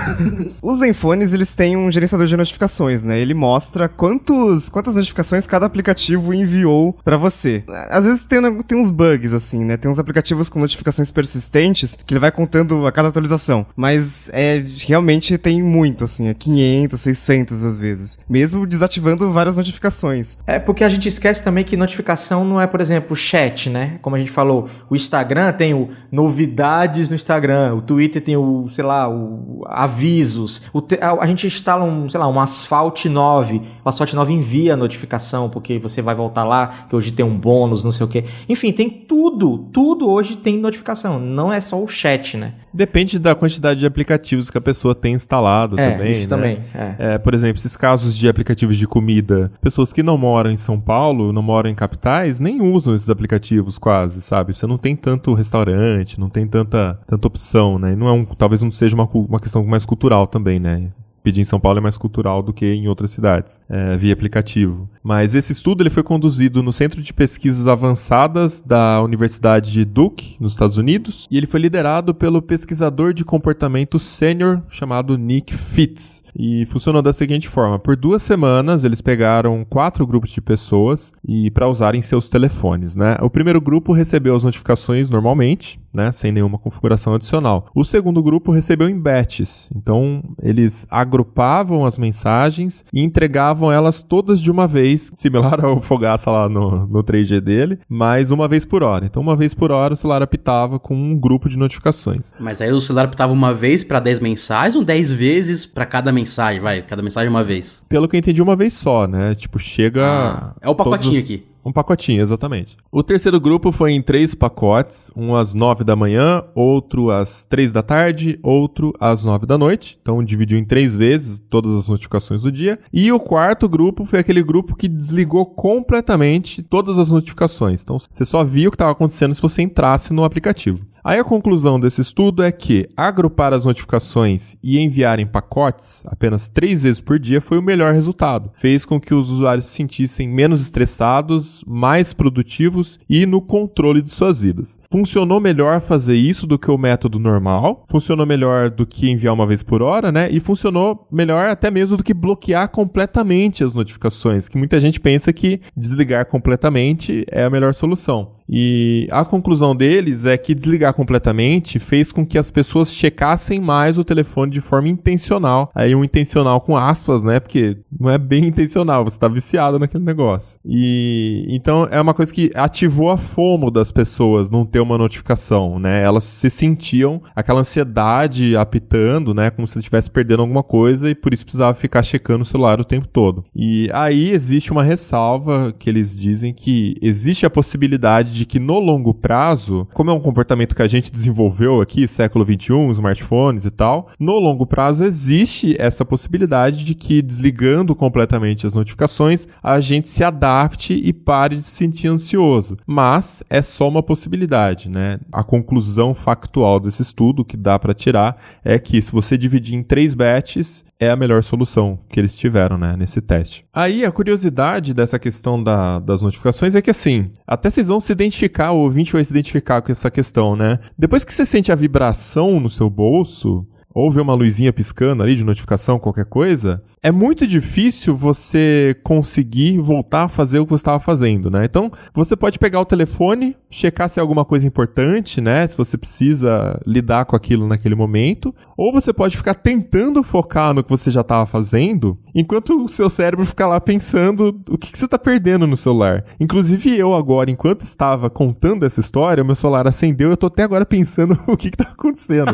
os Zenfones, eles têm um gerenciador de notificações, né? Ele mostra quantos, quantas notificações cada aplicativo enviou para você. Às vezes tem, tem uns bugs, assim, né? Tem uns aplicativos com notificações persistentes que ele vai contando a cada atualização. Mas é realmente tem muito, assim. É 500, 600 às vezes. Mesmo desativando várias notificações. É porque a gente esquece também que notificação não é, por exemplo, chat, né? Como a gente falou, o Instagram tem o novidades no Instagram, o Twitter tem o, sei lá, o avisos. O te, a, gente instala um, sei lá, um Asphalt 9. O Asphalt 9 envia a notificação porque você vai voltar lá, que hoje tem um bônus, não sei o quê. Enfim, tem tudo, tudo hoje tem notificação. Não é só o chat, né? Depende da quantidade de aplicativos que a pessoa tem instalado é, também. Isso né? também. É. É, por exemplo, esses casos de aplicativos de comida, pessoas que não moram em São Paulo, não moram em capitais, nem usam esses aplicativos quase, sabe? Você não tem tanto restaurante, não tem tanta, tanta opção, né? E não é um, talvez não seja uma, uma questão mais cultural também, né? Pedir em São Paulo é mais cultural do que em outras cidades, é, via aplicativo. Mas esse estudo ele foi conduzido no Centro de Pesquisas Avançadas da Universidade de Duke, nos Estados Unidos, e ele foi liderado pelo pesquisador de comportamento sênior chamado Nick Fitz. E funcionou da seguinte forma: por duas semanas eles pegaram quatro grupos de pessoas e para usarem seus telefones, né? O primeiro grupo recebeu as notificações normalmente, né, sem nenhuma configuração adicional. O segundo grupo recebeu em batches, então eles agrupavam as mensagens e entregavam elas todas de uma vez, similar ao Fogaça lá no, no 3G dele, mas uma vez por hora. Então, uma vez por hora o celular apitava com um grupo de notificações. Mas aí o celular apitava uma vez para 10 mensagens ou 10 vezes para cada mensagem, vai, cada mensagem uma vez? Pelo que eu entendi, uma vez só, né? Tipo, chega. Ah, é o pacotinho aqui. Um pacotinho, exatamente. O terceiro grupo foi em três pacotes, um às nove da manhã, outro às três da tarde, outro às nove da noite. Então dividiu em três vezes todas as notificações do dia. E o quarto grupo foi aquele grupo que desligou completamente todas as notificações. Então você só via o que estava acontecendo se você entrasse no aplicativo. Aí a conclusão desse estudo é que agrupar as notificações e enviar em pacotes apenas três vezes por dia foi o melhor resultado. Fez com que os usuários se sentissem menos estressados, mais produtivos e no controle de suas vidas. Funcionou melhor fazer isso do que o método normal, funcionou melhor do que enviar uma vez por hora, né? E funcionou melhor até mesmo do que bloquear completamente as notificações, que muita gente pensa que desligar completamente é a melhor solução. E a conclusão deles é que desligar completamente fez com que as pessoas checassem mais o telefone de forma intencional. Aí um intencional com aspas, né? Porque não é bem intencional, você tá viciado naquele negócio. E então é uma coisa que ativou a fomo das pessoas não ter uma notificação, né? Elas se sentiam aquela ansiedade apitando, né? Como se estivesse perdendo alguma coisa e por isso precisava ficar checando o celular o tempo todo. E aí existe uma ressalva que eles dizem que existe a possibilidade de que no longo prazo, como é um comportamento que a gente desenvolveu aqui, século 21, smartphones e tal, no longo prazo existe essa possibilidade de que desligando completamente as notificações, a gente se adapte e pare de se sentir ansioso. Mas é só uma possibilidade, né? A conclusão factual desse estudo que dá para tirar é que se você dividir em três batches, é a melhor solução que eles tiveram, né, nesse teste. Aí a curiosidade dessa questão da, das notificações é que assim, até vocês vão se identificar, o ouvinte vai se identificar com essa questão, né? Depois que você sente a vibração no seu bolso, ou vê uma luzinha piscando ali de notificação, qualquer coisa, é muito difícil você conseguir voltar a fazer o que você estava fazendo, né? Então, você pode pegar o telefone, checar se é alguma coisa importante, né? Se você precisa lidar com aquilo naquele momento, ou você pode ficar tentando focar no que você já estava fazendo, enquanto o seu cérebro fica lá pensando o que, que você está perdendo no celular. Inclusive, eu agora, enquanto estava contando essa história, meu celular acendeu eu tô até agora pensando o que, está acontecendo.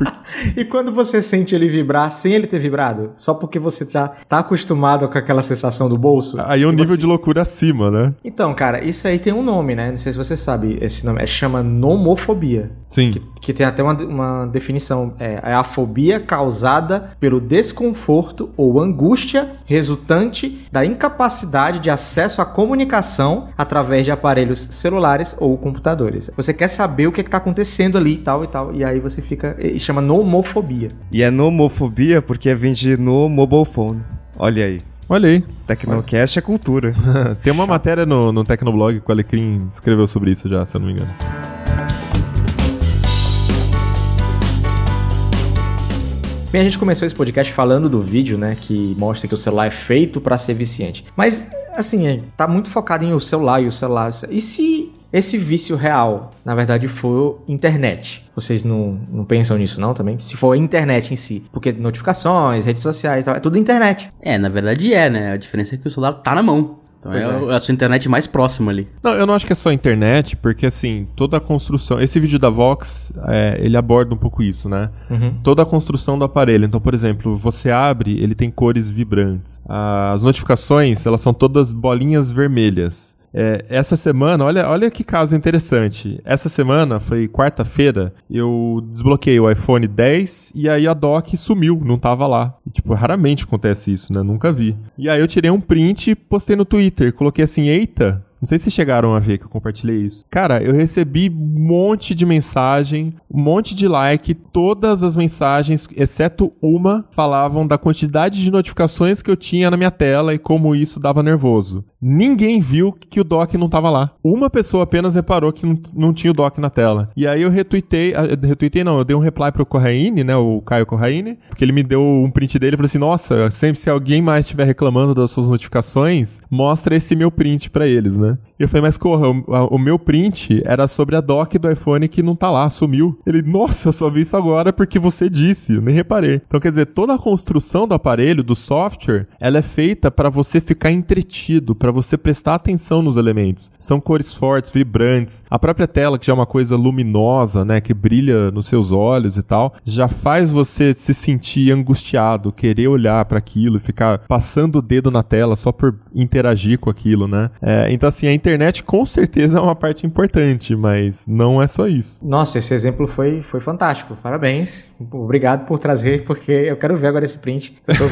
e quando você sente ele vibrar sem ele ter vibrado? Só porque você você já tá acostumado com aquela sensação do bolso. Aí é um E nível você- de loucura acima, né? Então, cara, isso aí tem um nome, né? Não sei se você sabe esse nome. É, chama nomofobia. Sim. Que, que tem até uma, uma definição. É, é a fobia causada pelo desconforto ou angústia resultante da incapacidade de acesso à comunicação através de aparelhos celulares ou computadores. Você quer saber o que está acontecendo ali e tal e tal. E aí você fica. Isso chama nomofobia. E é nomofobia porque vem de no mobile phone. Olha aí. Olha aí. Tecnocast é cultura. Tem uma matéria no, no Tecnoblog que o Alecrim escreveu sobre isso já, se eu não me engano. Bem, a gente começou esse podcast falando do vídeo, né, que mostra que o celular é feito para ser viciante. Mas, assim, é, tá muito focado em o celular e o celular. E se esse vício real, na verdade, for internet? Vocês não, não pensam nisso, não, também? Se for a internet em si. Porque notificações, redes sociais e tal, é tudo internet. É, na verdade é, né? A diferença é que o celular tá na mão. Então é, é. o- a sua internet mais próxima ali. Não, eu não acho que é só a internet, porque assim, toda a construção. Esse vídeo da Vox, é, ele aborda um pouco isso, né? Toda a construção do aparelho. Então, por exemplo, você abre, ele tem cores vibrantes. As notificações, elas são todas bolinhas vermelhas. É, essa semana, olha, olha que caso interessante. Essa semana, foi quarta-feira, eu desbloqueei o iPhone 10 e aí a dock sumiu, não tava lá. E, tipo, raramente acontece isso, né? Nunca vi. E aí eu tirei um print e postei no Twitter. Coloquei assim, eita, não sei se chegaram a ver que eu compartilhei isso. Cara, eu recebi um monte de mensagem, um monte de like. Todas as mensagens, exceto uma, falavam da quantidade de notificações que eu tinha na minha tela e como isso dava nervoso. Ninguém viu que o dock não tava lá. Uma pessoa apenas reparou que não, não tinha o dock na tela. E aí eu retuitei, ah, retuitei não, eu dei um reply pro Corraine, né, o Caio Corraine, porque ele me deu um print dele e falou assim: "Nossa, sempre se alguém mais estiver reclamando das suas notificações, mostra esse meu print pra eles, né?" E eu falei: "Mas corra, o, a- o meu print era sobre a dock do iPhone que não tá lá, sumiu." Ele: "Nossa, só vi isso agora porque você disse, eu nem reparei." Então quer dizer, toda a construção do aparelho, do software, ela é feita pra você ficar entretido, pra você prestar atenção nos elementos. São cores fortes, vibrantes. A própria tela, que já é uma coisa luminosa, né, que brilha nos seus olhos e tal, já faz você se sentir angustiado, querer olhar pra aquilo ficar passando o dedo na tela só por interagir com aquilo, né? É, então assim, a internet com certeza é uma parte importante, mas não é só isso. Nossa, esse exemplo foi, foi fantástico. Parabéns. Obrigado por trazer, porque eu quero ver agora esse print. Eu tô,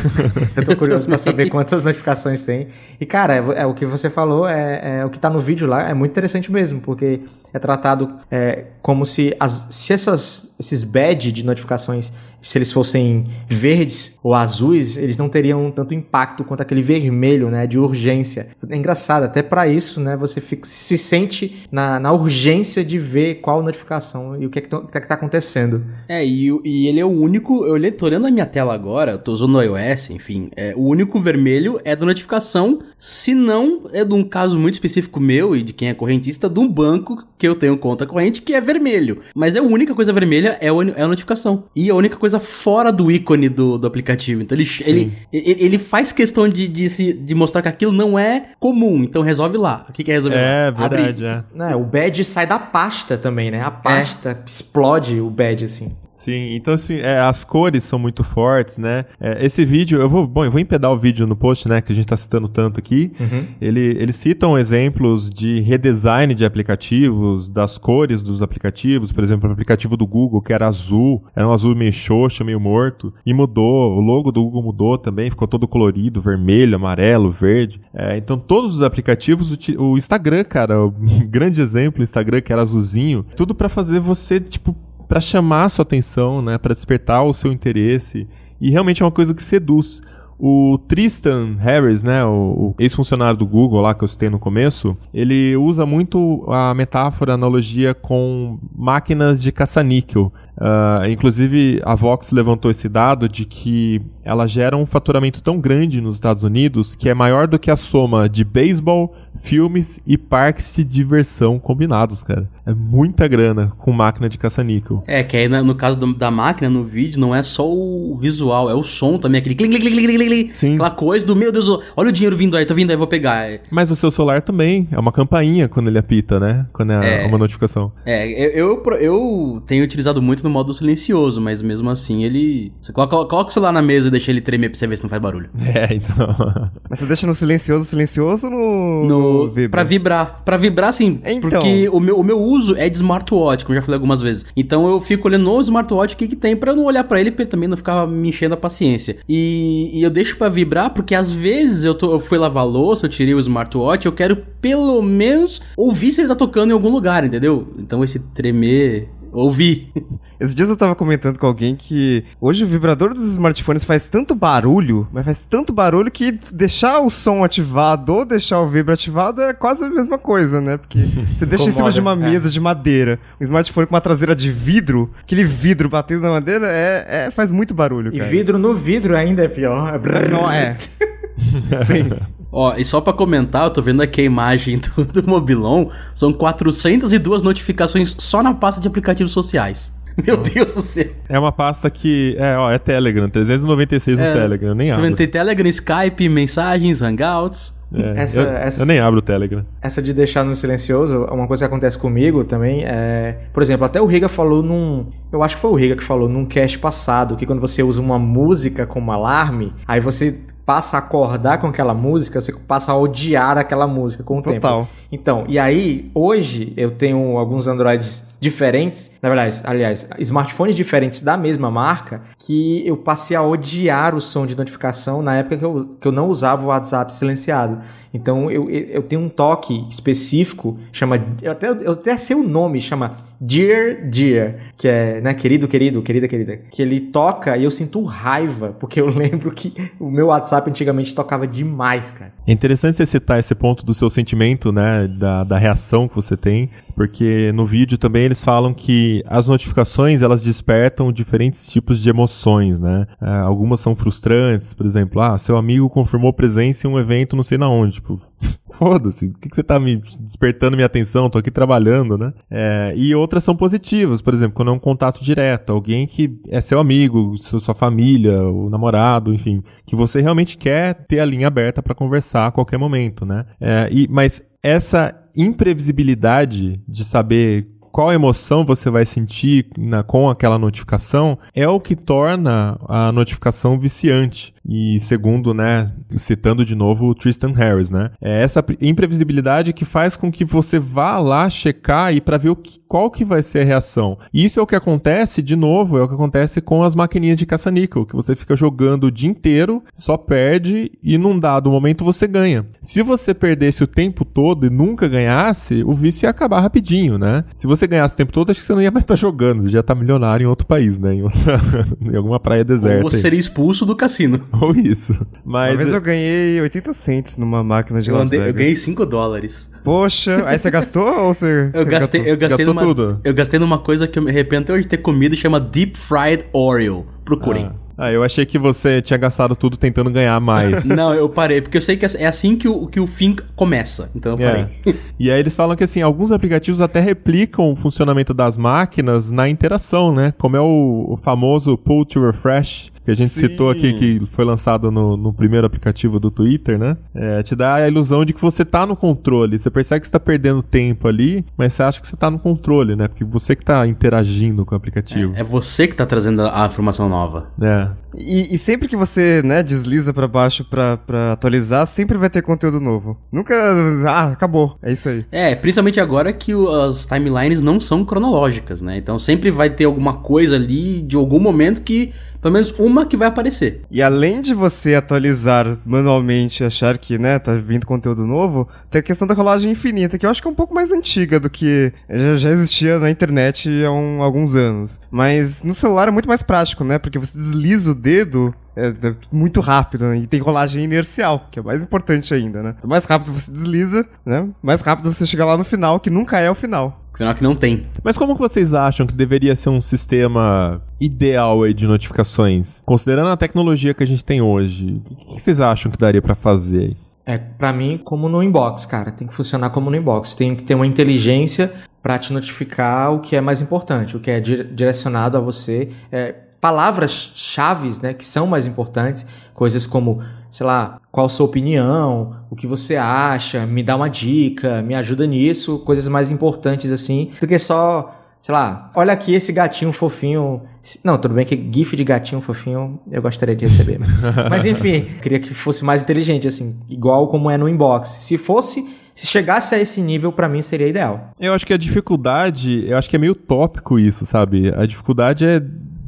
eu tô curioso pra saber quantas notificações tem. E, cara, é, é o que você falou, é, é o que tá no vídeo lá, é muito interessante mesmo, porque é tratado é, como se, as, se essas, esses badge de notificações, se eles fossem verdes ou azuis, eles não teriam tanto impacto quanto aquele vermelho, né, de urgência. É engraçado, até pra isso, né, você fica- se sente na, na urgência de ver qual notificação e o que é que, tá- o que, é que tá acontecendo. É, e, e ele é o único. Eu tô olhando a minha tela agora, tô usando o iOS, enfim. É, o único vermelho é da notificação, se não é de um caso muito específico meu e de quem é correntista, de um banco que eu tenho conta corrente que é vermelho. Mas é a única coisa vermelha é, o- é a notificação. E a única coisa fora do ícone do, do aplicativo. Então ele, ele, ele, ele faz questão de, de, se, de mostrar que aquilo não é comum. Então resolve lá. O que, que é resolver É lá? Abre- verdade, é. Né, o badge sai da pasta também, né? A pasta explode o badge, assim. Sim, então assim, é, as cores são muito fortes, né? É, esse vídeo, eu vou, bom, eu vou empedar o vídeo no post, né, que a gente tá citando tanto aqui. Ele, eles citam exemplos de redesign de aplicativos, das cores dos aplicativos, por exemplo, o aplicativo do Google que era azul, era um azul meio xoxo, meio morto, e mudou, o logo do Google mudou também, ficou todo colorido, vermelho, amarelo, verde. É, então todos os aplicativos, uti- o Instagram, cara, o grande exemplo, o Instagram que era azulzinho, tudo pra fazer você, tipo, Pra chamar a sua atenção, né, Pra despertar o seu interesse. E realmente é uma coisa que seduz. O Tristan Harris, né, o, o ex-funcionário do Google lá que eu citei no começo, ele usa muito a metáfora, a analogia com máquinas de caça-níquel. Ah, inclusive, a Vox levantou esse dado de que ela gera um faturamento tão grande nos Estados Unidos que é maior do que a soma de beisebol, filmes e parques de diversão combinados, cara. É muita grana com máquina de caça-níquel. É, que aí no caso do- da máquina, no vídeo, não é só o visual, é o som também, aquele clim, clim, clim, clim, clim, Sim. aquela coisa do, meu Deus, olha o dinheiro vindo aí, tô vindo aí, vou pegar. Mas o seu celular também é uma campainha quando ele apita, né? Quando é, É. uma notificação. É, eu, eu, eu tenho utilizado muito no modo silencioso, mas mesmo assim ele. Você coloca, coloca o celular na mesa e deixa ele tremer pra você ver se não faz barulho. É, então. Mas você deixa no silencioso, silencioso no. No, vibra? Pra vibrar. Pra vibrar, sim. Então. Porque o meu, o meu uso é de smartwatch, como eu já falei algumas vezes. Então eu fico olhando no smartwatch o que, que tem pra eu não olhar pra ele, ele também não ficar me enchendo a paciência. E, e eu deixo pra vibrar porque às vezes eu, tô, eu fui lavar a louça, eu tirei o smartwatch, eu quero pelo menos ouvir se ele tá tocando em algum lugar, entendeu? Então esse tremer. Ouvir. Esses dias eu tava comentando com alguém que hoje o vibrador dos smartphones faz tanto barulho, mas faz tanto barulho que deixar o som ativado ou deixar o vibro ativado é quase a mesma coisa, né? Porque você deixa em cima de uma Incomoda, é. mesa de madeira, um smartphone com uma traseira de vidro, aquele vidro batendo na madeira é, é- faz muito barulho, E cara. vidro no vidro ainda é pior. Não, é. Sim. Ó, e só pra comentar, eu tô vendo aqui a imagem do, do Mobilon, são 402 notificações só na pasta de aplicativos sociais. Meu Deus do céu. É uma pasta que. É, ó, é Telegram. 396 no É, Telegram. Eu nem abro. Tem Telegram, Skype, mensagens, Hangouts. É, Essa- eu, essa- eu nem abro o Telegram. Essa de deixar no silencioso, uma coisa que acontece comigo também é. Por exemplo, até o Riga falou num. Eu acho que foi o Riga que falou num cast passado que quando você usa uma música como alarme, aí você passa a acordar com aquela música, você passa a odiar aquela música com o tempo. Total. Então, e aí, hoje eu tenho alguns Androids diferentes, na verdade, aliás, smartphones diferentes da mesma marca, que eu passei a odiar o som de notificação na época que eu, que eu não usava o WhatsApp silenciado. Então, eu, eu tenho um toque específico, chama, eu até, eu até sei o nome, chama Dear Dear, que é, né, querido, querido, querida, querida, que ele toca e eu sinto raiva, porque eu lembro que o meu WhatsApp antigamente tocava demais, cara. É interessante você citar esse ponto do seu sentimento, né? Da, da reação que você tem, porque no vídeo também eles falam que as notificações elas despertam diferentes tipos de emoções, né? Ah, algumas são frustrantes, por exemplo, ah, seu amigo confirmou presença em um evento não sei na onde, tipo, foda-se, por que, que você tá me despertando minha atenção? Tô aqui trabalhando, né? É, e outras são positivas, por exemplo, quando é um contato direto, alguém que é seu amigo, su- sua família, o namorado, enfim, que você realmente quer ter a linha aberta para conversar a qualquer momento, né? É, e, mas essa imprevisibilidade de saber qual emoção você vai sentir na- com aquela notificação é o que torna a notificação viciante. E segundo, né, citando de novo o Tristan Harris, né, é essa pre- imprevisibilidade que faz com que você vá lá checar e para ver o que, qual que vai ser a reação. E isso é o que acontece, de novo, é o que acontece com as maquininhas de caça-níquel, que você fica jogando o dia inteiro, só perde e num dado momento você ganha. Se você perdesse o tempo todo e nunca ganhasse, o vício ia acabar rapidinho, né? Se você ganhasse o tempo todo, acho que você não ia mais estar jogando, você já tá milionário em outro país, né? Em, outra, em alguma praia deserta. Ou você seria expulso do cassino. Ou isso. Mas Uma vez eu ganhei 80 cents numa máquina de Eu, Las andei- eu Vegas. ganhei 5 dólares. Poxa, aí você gastou ou você... Eu gastei, eu gastei Gastou numa, tudo? Eu gastei numa coisa que eu me arrependo até hoje de ter comido, chama Deep Fried Oreo. Procurem. Ah, eu achei que você tinha gastado tudo tentando ganhar mais. Não, eu parei, porque eu sei que é assim que o, que o fim começa. Então eu parei. É. E aí eles falam que assim, alguns aplicativos até replicam o funcionamento das máquinas na interação, né? Como é o, o famoso pull to refresh, que a gente Sim. citou aqui, que foi lançado no, no primeiro aplicativo do Twitter, né? É, te dá a ilusão de que você tá no controle. Você percebe que você tá perdendo tempo ali, mas você acha que você tá no controle, né? Porque você que tá interagindo com o aplicativo. É você que tá trazendo a informação nova. É. E, e sempre que você, né, desliza pra baixo pra, pra atualizar, sempre vai ter conteúdo novo. Nunca. Ah, acabou. É isso aí. É, principalmente agora que o- as timelines não são cronológicas, né? Então sempre vai ter alguma coisa ali de algum momento que, pelo menos uma que vai aparecer. E além de você atualizar manualmente achar que, né, tá vindo conteúdo novo, tem a questão da rolagem infinita, que eu acho que é um pouco mais antiga do que já, já existia na internet há um- alguns anos. Mas no celular é muito mais prático, né? Porque você desliza o dedo é, é muito rápido, né? E tem rolagem inercial, que é mais importante ainda, né? Quanto mais rápido você desliza, né? Mais rápido você chega lá no final, que nunca é o final. Afinal que não tem. Mas como que vocês acham que deveria ser um sistema ideal aí de notificações? Considerando a tecnologia que a gente tem hoje, o que vocês acham que daria pra fazer aí? É, pra mim, como no inbox, cara. Tem que funcionar como no inbox. Tem que ter uma inteligência pra te notificar o que é mais importante, o que é dire- direcionado a você. É, Palavras-chave, né, que são mais importantes. Coisas como, sei lá, qual sua opinião, o que você acha, me dá uma dica, me ajuda nisso. Coisas mais importantes, assim, do que só sei lá, olha aqui esse gatinho fofinho. Não, tudo bem que GIF de gatinho fofinho eu gostaria de receber. Mas, mas enfim, queria que fosse mais inteligente, assim, igual como é no inbox. Se fosse se chegasse a esse nível, para mim seria ideal. Eu acho que a dificuldade, eu acho que é meio tópico isso, sabe? A dificuldade é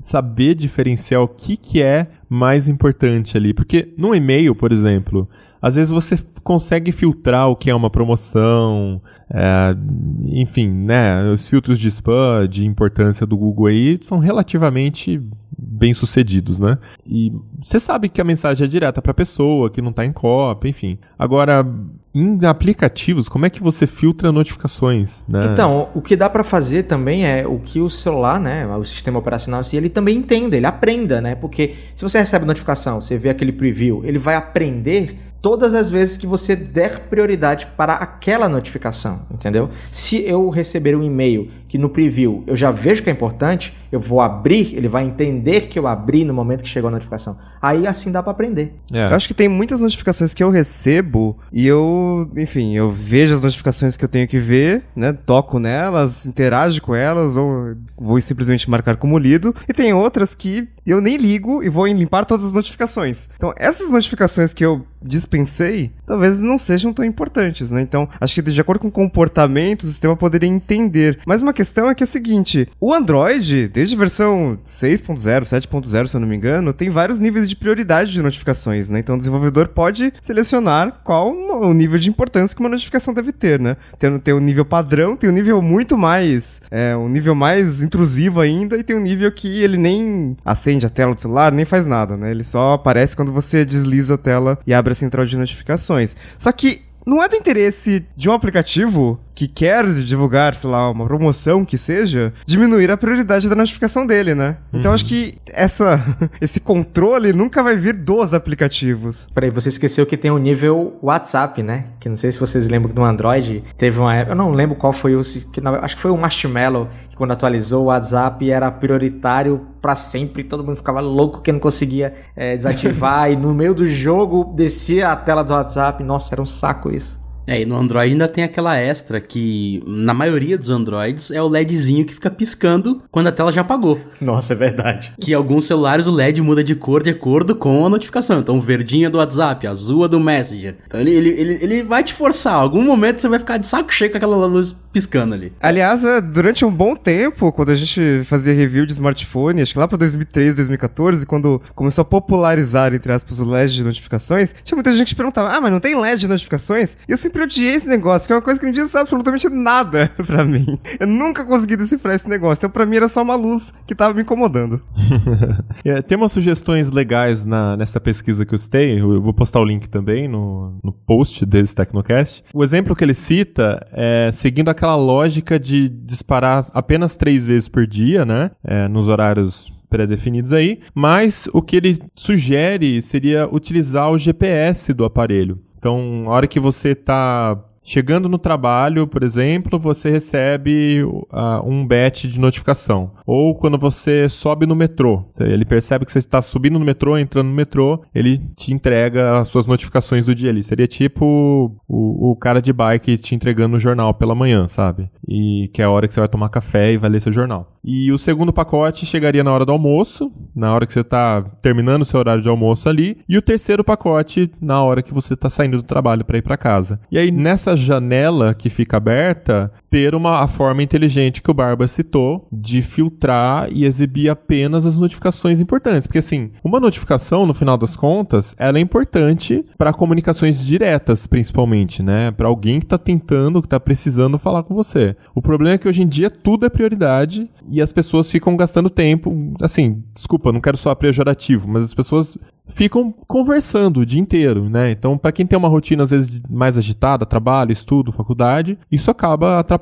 saber diferenciar o que, que é mais importante ali. Porque no e-mail, por exemplo, às vezes você consegue filtrar o que é uma promoção, é, enfim, né? Os filtros de spam, de importância do Google aí, são relativamente bem sucedidos, né? E você sabe que a mensagem é direta para a pessoa, que não está em cópia, enfim. Agora, em aplicativos, como é que você filtra notificações, né? Então, o que dá para fazer também é o que o celular, né, o sistema operacional, assim, ele também entenda, ele aprenda, né? Porque se você recebe notificação, você vê aquele preview, ele vai aprender todas as vezes que você der prioridade para aquela notificação, entendeu? Se eu receber um e-mail que no preview eu já vejo que é importante, eu vou abrir, ele vai entender que eu abri no momento que chegou a notificação. Aí assim dá para aprender. É. Eu acho que tem muitas notificações que eu recebo e eu, enfim, eu vejo as notificações que eu tenho que ver, né? Toco nelas, interajo com elas ou vou simplesmente marcar como lido. E tem outras que eu nem ligo e vou limpar todas as notificações. Então, essas notificações que eu dispensei, talvez não sejam tão importantes, né? Então, acho que de acordo com o comportamento, o sistema poderia entender. Mas uma questão é que é a seguinte: o Android, desde versão 6.0, 7.0, se eu não me engano, tem vários níveis de prioridade de notificações, né? Então o desenvolvedor pode selecionar qual o nível de importância que uma notificação deve ter, né? Tem, tem um nível padrão, tem um nível muito mais. É, um nível mais intrusivo ainda, e tem um nível que ele nem acende a tela do celular, nem faz nada, né? Ele só aparece quando você desliza a tela e abre a central de notificações. Só que não é do interesse de um aplicativo que quer divulgar, sei lá, uma promoção que seja, diminuir a prioridade da notificação dele, né? Então Uhum. acho que essa, esse controle nunca vai vir dos aplicativos. Peraí, você esqueceu que tem o nível WhatsApp, né? Que não sei se vocês lembram que no Android teve uma época. Eu não lembro qual foi o. Que, não, acho que foi o Marshmallow, que quando atualizou o WhatsApp era prioritário pra sempre. Todo mundo ficava louco que não conseguia é, desativar. e no meio do jogo descia a tela do WhatsApp. Nossa, era um saco isso. É, e no Android ainda tem aquela extra que, na maioria dos Androids, é o LEDzinho que fica piscando quando a tela já apagou. Nossa, é verdade. Que alguns celulares o LED muda de cor de acordo com a notificação. Então, verdinho é do WhatsApp, azul é do Messenger. Então, ele, ele, ele, ele vai te forçar. Algum momento você vai ficar de saco cheio com aquela luz piscando ali. Aliás, é, durante um bom tempo, quando a gente fazia review de smartphone, acho que lá pra 2013, 2014, quando começou a popularizar, entre aspas, o LED de notificações, tinha muita gente que perguntava, ah, mas não tem LED de notificações? E eu sempre odiei esse negócio, que é uma coisa que não diz absolutamente nada pra mim. Eu nunca consegui decifrar esse negócio, então pra mim era só uma luz que tava me incomodando. É, tem umas sugestões legais na, nessa pesquisa que eu citei, eu vou postar o link também no, no post deles, Tecnocast. O exemplo que ele cita é seguindo aquela lógica de disparar apenas três vezes por dia, né? É, nos horários pré-definidos aí, mas o que ele sugere seria utilizar o GPS do aparelho. Então, a hora que você está Chegando no trabalho, por exemplo, você recebe uh, um batch de notificação. Ou quando você sobe no metrô, ele percebe que você está subindo no metrô, entrando no metrô, ele te entrega as suas notificações do dia ali. Seria tipo o, o cara de bike te entregando o jornal pela manhã, sabe? E que é a hora que você vai tomar café e vai ler seu jornal. E o segundo pacote chegaria na hora do almoço, na hora que você está terminando o seu horário de almoço ali. E o terceiro pacote na hora que você está saindo do trabalho para ir para casa. E aí nessa janela que fica aberta, ter uma a forma inteligente que o Barba citou de filtrar e exibir apenas as notificações importantes, porque assim, uma notificação no final das contas, ela é importante para comunicações diretas, principalmente, né? Para alguém que tá tentando, que tá precisando falar com você. O problema é que hoje em dia tudo é prioridade e as pessoas ficam gastando tempo, assim, desculpa, não quero soar pejorativo, mas as pessoas ficam conversando o dia inteiro, né? Então, para quem tem uma rotina às vezes mais agitada, trabalho, estudo, faculdade, isso acaba atrapalhando,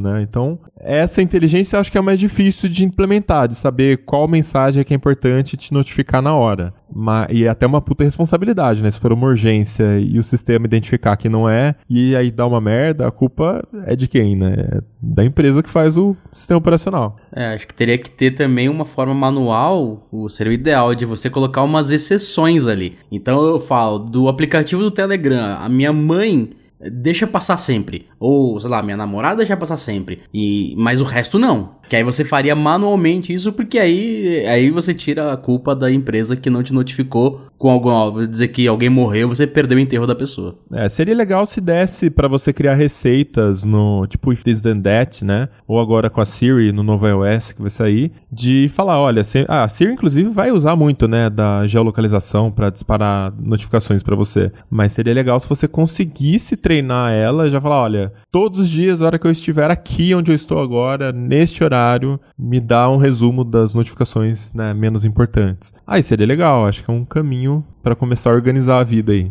né? Então, essa inteligência eu acho que é mais difícil de implementar, de saber qual mensagem é que é importante te notificar na hora. Mas, e é até uma puta responsabilidade, né? Se for uma urgência e o sistema identificar que não é, e aí dá uma merda, a culpa é de quem, né? É da empresa que faz o sistema operacional. É, acho que teria que ter também uma forma manual, o seria o ideal de você colocar umas exceções ali. Então eu falo do aplicativo do Telegram, a minha mãe deixa passar sempre. Ou, sei lá, minha namorada deixa passar sempre. E, mas o resto não. Que aí você faria manualmente isso, porque aí, aí você tira a culpa da empresa que não te notificou com alguma. dizer que alguém morreu, você perdeu o enterro da pessoa. É, seria legal se desse pra você criar receitas no tipo If This Then That, né? Ou agora com a Siri no novo iOS que vai sair, de falar, olha, se, ah, a Siri inclusive vai usar muito, né, da geolocalização pra disparar notificações pra você. Mas seria legal se você conseguisse treinar ela e já falar, olha, todos os dias, a hora que eu estiver aqui onde eu estou agora, neste horário me dá um resumo das notificações né, menos importantes. Aí seria legal, acho que é um caminho para começar a organizar a vida aí.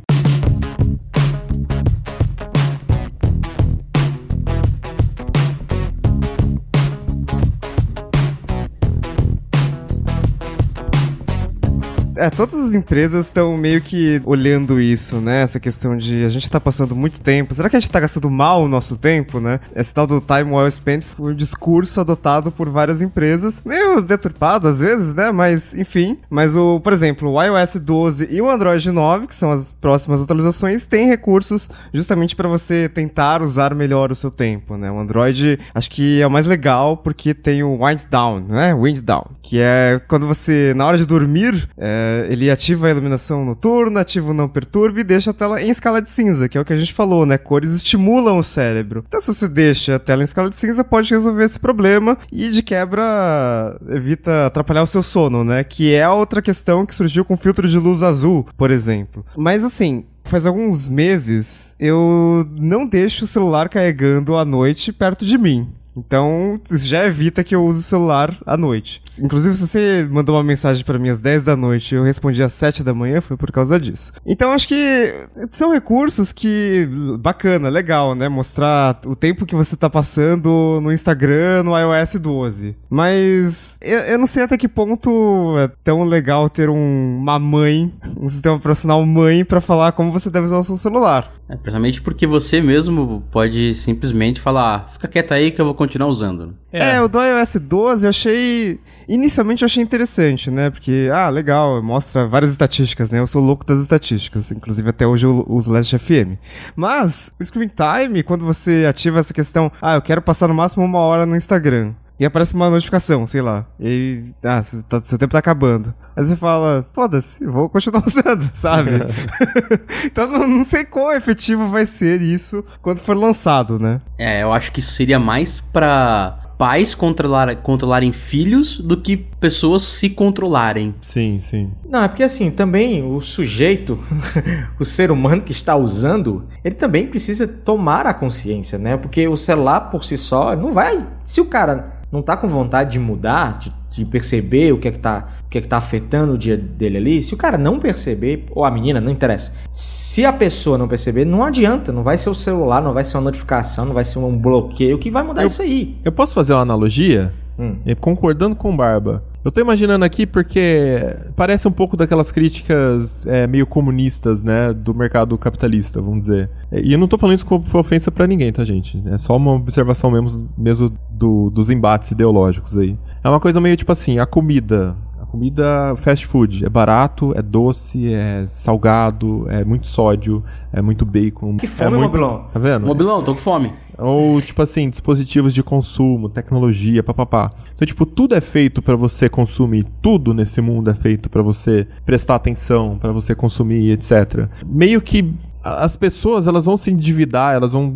É, todas as empresas estão meio que olhando isso, né? Essa questão de a gente tá passando muito tempo. Será que a gente tá gastando mal o nosso tempo, né? Esse tal do time well spent foi um discurso adotado por várias empresas, meio deturpado às vezes, né? Mas, enfim. Mas o, por exemplo, o iOS 12 e o Android 9, que são as próximas atualizações, têm recursos justamente para você tentar usar melhor o seu tempo, né? O Android, acho que é o mais legal porque tem o wind down, né? Wind down, que é quando você, na hora de dormir, é, ele ativa a iluminação noturna, ativa o não perturbe e deixa a tela em escala de cinza, que é o que a gente falou, né? Cores estimulam o cérebro. Então, se você deixa a tela em escala de cinza, pode resolver esse problema e, de quebra, evita atrapalhar o seu sono, né? Que é outra questão que surgiu com filtro de luz azul, por exemplo. Mas, assim, faz alguns meses eu não deixo o celular carregando à noite perto de mim. Então, isso já evita que eu use o celular à noite. Inclusive, se você mandou uma mensagem para mim às 10 da noite e eu respondi às 7 da manhã, foi por causa disso. Então, acho que são recursos que. bacana, legal, né? Mostrar o tempo que você tá passando no Instagram, no iOS 12. Mas eu, eu não sei até que ponto é tão legal ter um, uma mãe, um sistema operacional mãe, para falar como você deve usar o seu celular. É, principalmente porque você mesmo pode simplesmente falar, ah, fica quieto aí que eu vou continuar usando. É. é, o do iOS 12 eu achei. Inicialmente eu achei interessante, né? Porque, ah, legal, mostra várias estatísticas, né? Eu sou louco das estatísticas, inclusive até hoje eu uso Last FM. Mas, o Screen Time, quando você ativa essa questão, ah, eu quero passar no máximo uma hora no Instagram e aparece uma notificação, sei lá. E ah, tá, seu tempo tá acabando. Aí você fala, foda-se, vou continuar usando, sabe? então não, não, sei qual efetivo vai ser isso quando for lançado, né? É, eu acho que isso seria mais pra pais controlar, controlarem filhos do que pessoas se controlarem. Sim, sim. Não, é porque assim, também o sujeito, o ser humano que está usando, ele também precisa tomar a consciência, né? Porque o celular por si só não vai. Se o cara não tá com vontade de mudar, de, de perceber o que é que tá, o que é que tá afetando o dia dele ali, se o cara não perceber, ou a menina, não interessa. Se a pessoa não perceber, não adianta, não vai ser o celular, não vai ser uma notificação, não vai ser um bloqueio que vai mudar eu, isso aí. Eu posso fazer uma analogia? Hum. Concordando com Barba. Eu tô imaginando aqui porque parece um pouco daquelas críticas é, meio comunistas, né, do mercado capitalista, vamos dizer. E eu não tô falando isso como ofensa para ninguém, tá, gente? É só uma observação mesmo, mesmo do, dos embates ideológicos aí. É uma coisa meio tipo assim, a comida comida fast food. É barato, é doce, é salgado, é muito sódio, é muito bacon. Que fome, é muito... Mobilão. Tá vendo? Mobilão, tô com fome. Ou, tipo assim, dispositivos de consumo, tecnologia, papapá. Então, tipo, tudo é feito para você consumir. Tudo nesse mundo é feito para você prestar atenção, para você consumir, etc. Meio que as pessoas, elas vão se endividar, elas vão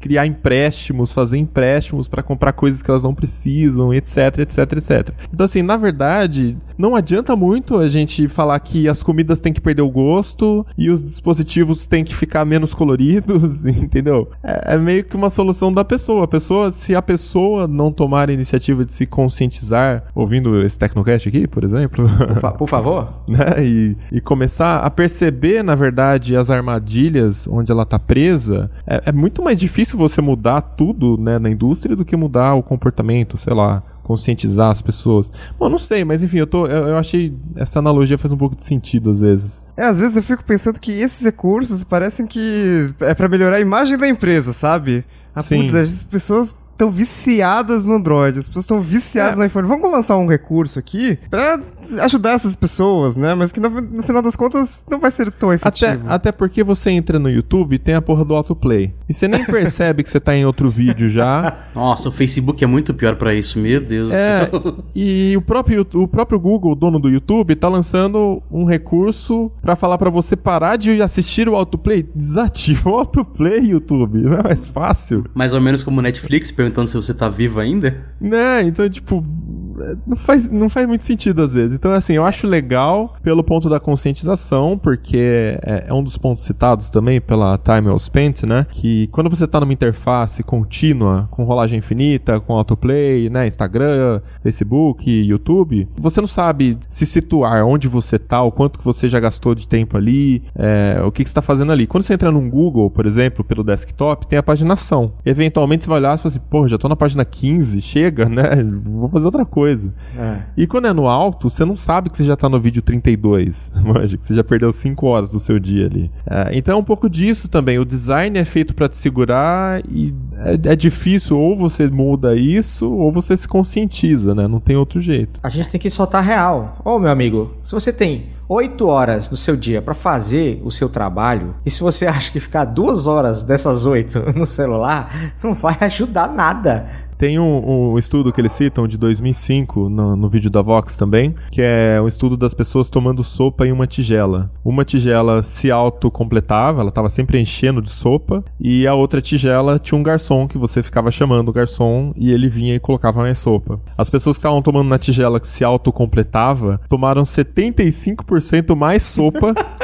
criar empréstimos, fazer empréstimos para comprar coisas que elas não precisam, etc, etc, etc. Então, assim, na verdade, não adianta muito a gente falar que as comidas têm que perder o gosto e os dispositivos têm que ficar menos coloridos, entendeu? É, é meio que uma solução da pessoa. A pessoa, se a pessoa não tomar a iniciativa de se conscientizar, ouvindo esse Tecnocast aqui, por exemplo, por, fa por favor, né, e, e, começar a perceber, na verdade, as armadilhas onde ela tá presa, é, é muito mais difícil você mudar tudo né, na indústria do que mudar o comportamento, sei lá, conscientizar as pessoas. Bom, não sei, mas enfim, eu, tô, eu, eu, achei essa analogia faz um pouco de sentido às vezes. É, às vezes eu fico pensando que esses recursos parecem que é para melhorar a imagem da empresa, sabe? Ah, Sim. putz, as pessoas estão viciadas no Android, as pessoas estão viciadas É. no iPhone. Vamos lançar um recurso aqui pra ajudar essas pessoas, né? Mas que no, no final das contas não vai ser tão Até, efetivo. até porque você entra no YouTube e tem a porra do autoplay. E você nem percebe que você tá em outro vídeo já. Nossa, o Facebook é muito pior pra isso, meu Deus É, do céu. e o próprio, Youtube- o próprio Google, o dono do YouTube, tá lançando um recurso pra falar pra você parar de assistir o autoplay. Desativa o autoplay, YouTube. Não é mais fácil. Mais ou menos como o Netflix, perguntando se você tá vivo ainda. Né? Então, tipo, não faz, não faz muito sentido às vezes. Então, assim, eu acho legal pelo ponto da conscientização, porque é, é um dos pontos citados também pela Time Well Spent, né? Que quando você tá numa interface contínua, com rolagem infinita, com autoplay, né? Instagram, Facebook, YouTube, você não sabe se situar onde você tá, o quanto que você já gastou de tempo ali, é, o que, que você tá fazendo ali. Quando você entra num Google, por exemplo, pelo desktop, tem a paginação. Eventualmente você vai olhar e fala assim, pô, já tô na página 15, chega, né? Vou fazer outra coisa. É. E quando é no alto, você não sabe que você já tá no vídeo 32, manja, que você já perdeu 5 horas do seu dia ali. É, então é um pouco disso também. O design é feito pra te segurar e é, é difícil ou você muda isso ou você se conscientiza, né? Não tem outro jeito. A gente tem que soltar real. Ô, meu amigo, se você tem 8 horas no seu dia pra fazer o seu trabalho, e se você acha que ficar duas horas dessas 8 no celular, não vai ajudar nada. Tem um, um estudo que eles citam de 2005 no, no vídeo da Vox também, que é um estudo das pessoas tomando sopa em uma tigela. Uma tigela se autocompletava, ela estava sempre enchendo de sopa, e a outra tigela tinha um garçom que você ficava chamando o garçom e ele vinha e colocava mais sopa. As pessoas que estavam tomando na tigela que se autocompletava tomaram 75% mais sopa.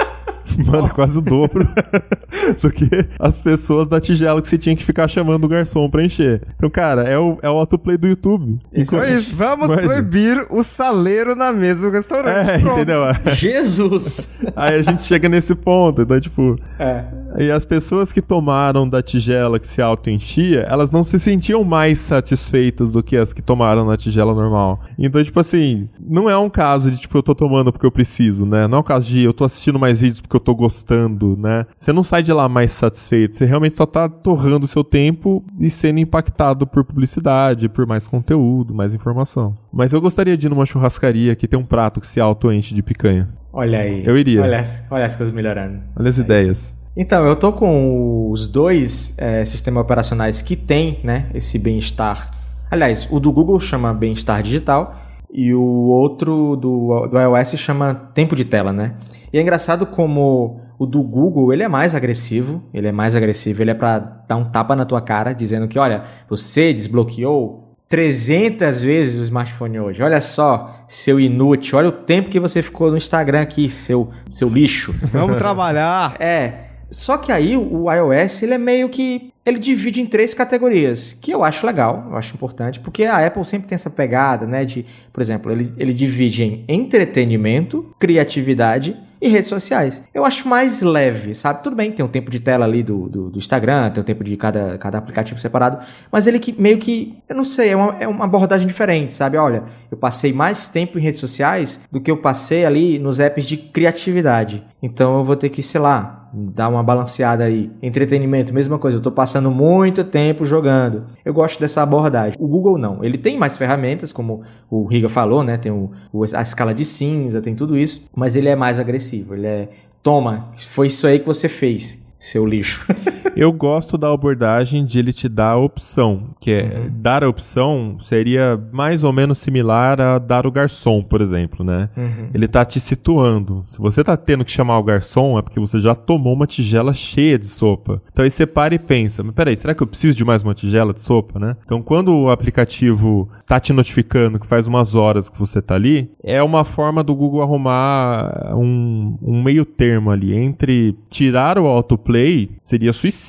Mano, é quase o dobro do que as pessoas da tigela que você tinha que ficar chamando o garçom pra encher. Então, cara, é o, é o autoplay do YouTube. Isso é isso. Vamos Imagina. proibir o saleiro na mesa do restaurante. É, Pronto. entendeu? Jesus! Aí a gente chega nesse ponto. Então, tipo, É. E as pessoas que tomaram da tigela que se auto-enchia, elas não se sentiam mais satisfeitas do que as que tomaram na tigela normal. Então, tipo assim, não é um caso de, tipo, eu tô tomando porque eu preciso, né? Não é um caso de eu tô assistindo mais vídeos porque eu tô gostando, né? Você não sai de lá mais satisfeito, você realmente só tá torrando o seu tempo e sendo impactado por publicidade, por mais conteúdo, mais informação. Mas eu gostaria de ir numa churrascaria que tem um prato que se auto-enche de picanha. Olha aí. Eu iria. Olha, as- olha as coisas melhorando. Olha as ideias. Então, eu tô com os dois é, sistemas operacionais que tem, né, esse bem-estar. Aliás, o do Google chama bem-estar digital e o outro do, do iOS chama tempo de tela, né? E é engraçado como o do Google, ele é mais agressivo, ele é mais agressivo, ele é pra dar um tapa na tua cara, dizendo que, olha, você desbloqueou 300 vezes o smartphone hoje. Olha só, seu inútil, olha o tempo que você ficou no Instagram aqui, seu, seu lixo. Vamos trabalhar. É. Só que aí o iOS, ele é meio que. Ele divide em três categorias, que eu acho legal, eu acho importante, porque a Apple sempre tem essa pegada, né? De, por exemplo, ele, ele divide em entretenimento, criatividade e redes sociais. Eu acho mais leve, sabe? Tudo bem, tem um tempo de tela ali do, do, do Instagram, tem o tempo de cada, cada aplicativo separado, mas ele que meio que, eu não sei, é uma, é uma abordagem diferente, sabe? Olha, eu passei mais tempo em redes sociais do que eu passei ali nos apps de criatividade. Então eu vou ter que, sei lá, dar uma balanceada aí. Entretenimento, mesma coisa, eu tô passando muito tempo jogando. Eu gosto dessa abordagem. O Google não, ele tem mais ferramentas, como o Riga falou, né? Tem o- a escala de cinza, tem tudo isso, mas ele é mais agressivo. Ele é, toma, foi isso aí que você fez, seu lixo. Eu gosto da abordagem de ele te dar a opção, que é dar a opção seria mais ou menos similar a dar o garçom, por exemplo, né? Ele tá te situando. Se você tá tendo que chamar o garçom, é porque você já tomou uma tigela cheia de sopa. Então aí você para e pensa, mas peraí, será que eu preciso de mais uma tigela de sopa, né? Então quando o aplicativo tá te notificando que faz umas horas que você tá ali, é uma forma do Google arrumar um, um meio termo ali entre tirar o autoplay, seria suicídio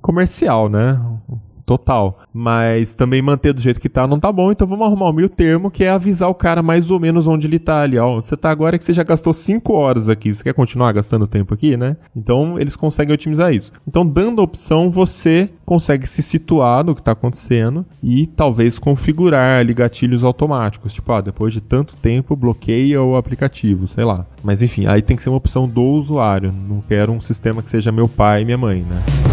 comercial, né? Total. Mas também manter do jeito que tá não tá bom, então vamos arrumar o meio termo, que é avisar o cara mais ou menos onde ele tá ali. Ó, você tá agora que você já gastou 5 horas aqui. Você quer continuar gastando tempo aqui, né? Então eles conseguem otimizar isso. Então, dando a opção, você consegue se situar no que tá acontecendo e talvez configurar ali gatilhos automáticos. Tipo, ah, depois de tanto tempo, bloqueia o aplicativo, sei lá. Mas enfim, aí tem que ser uma opção do usuário. Não quero um sistema que seja meu pai e minha mãe, né?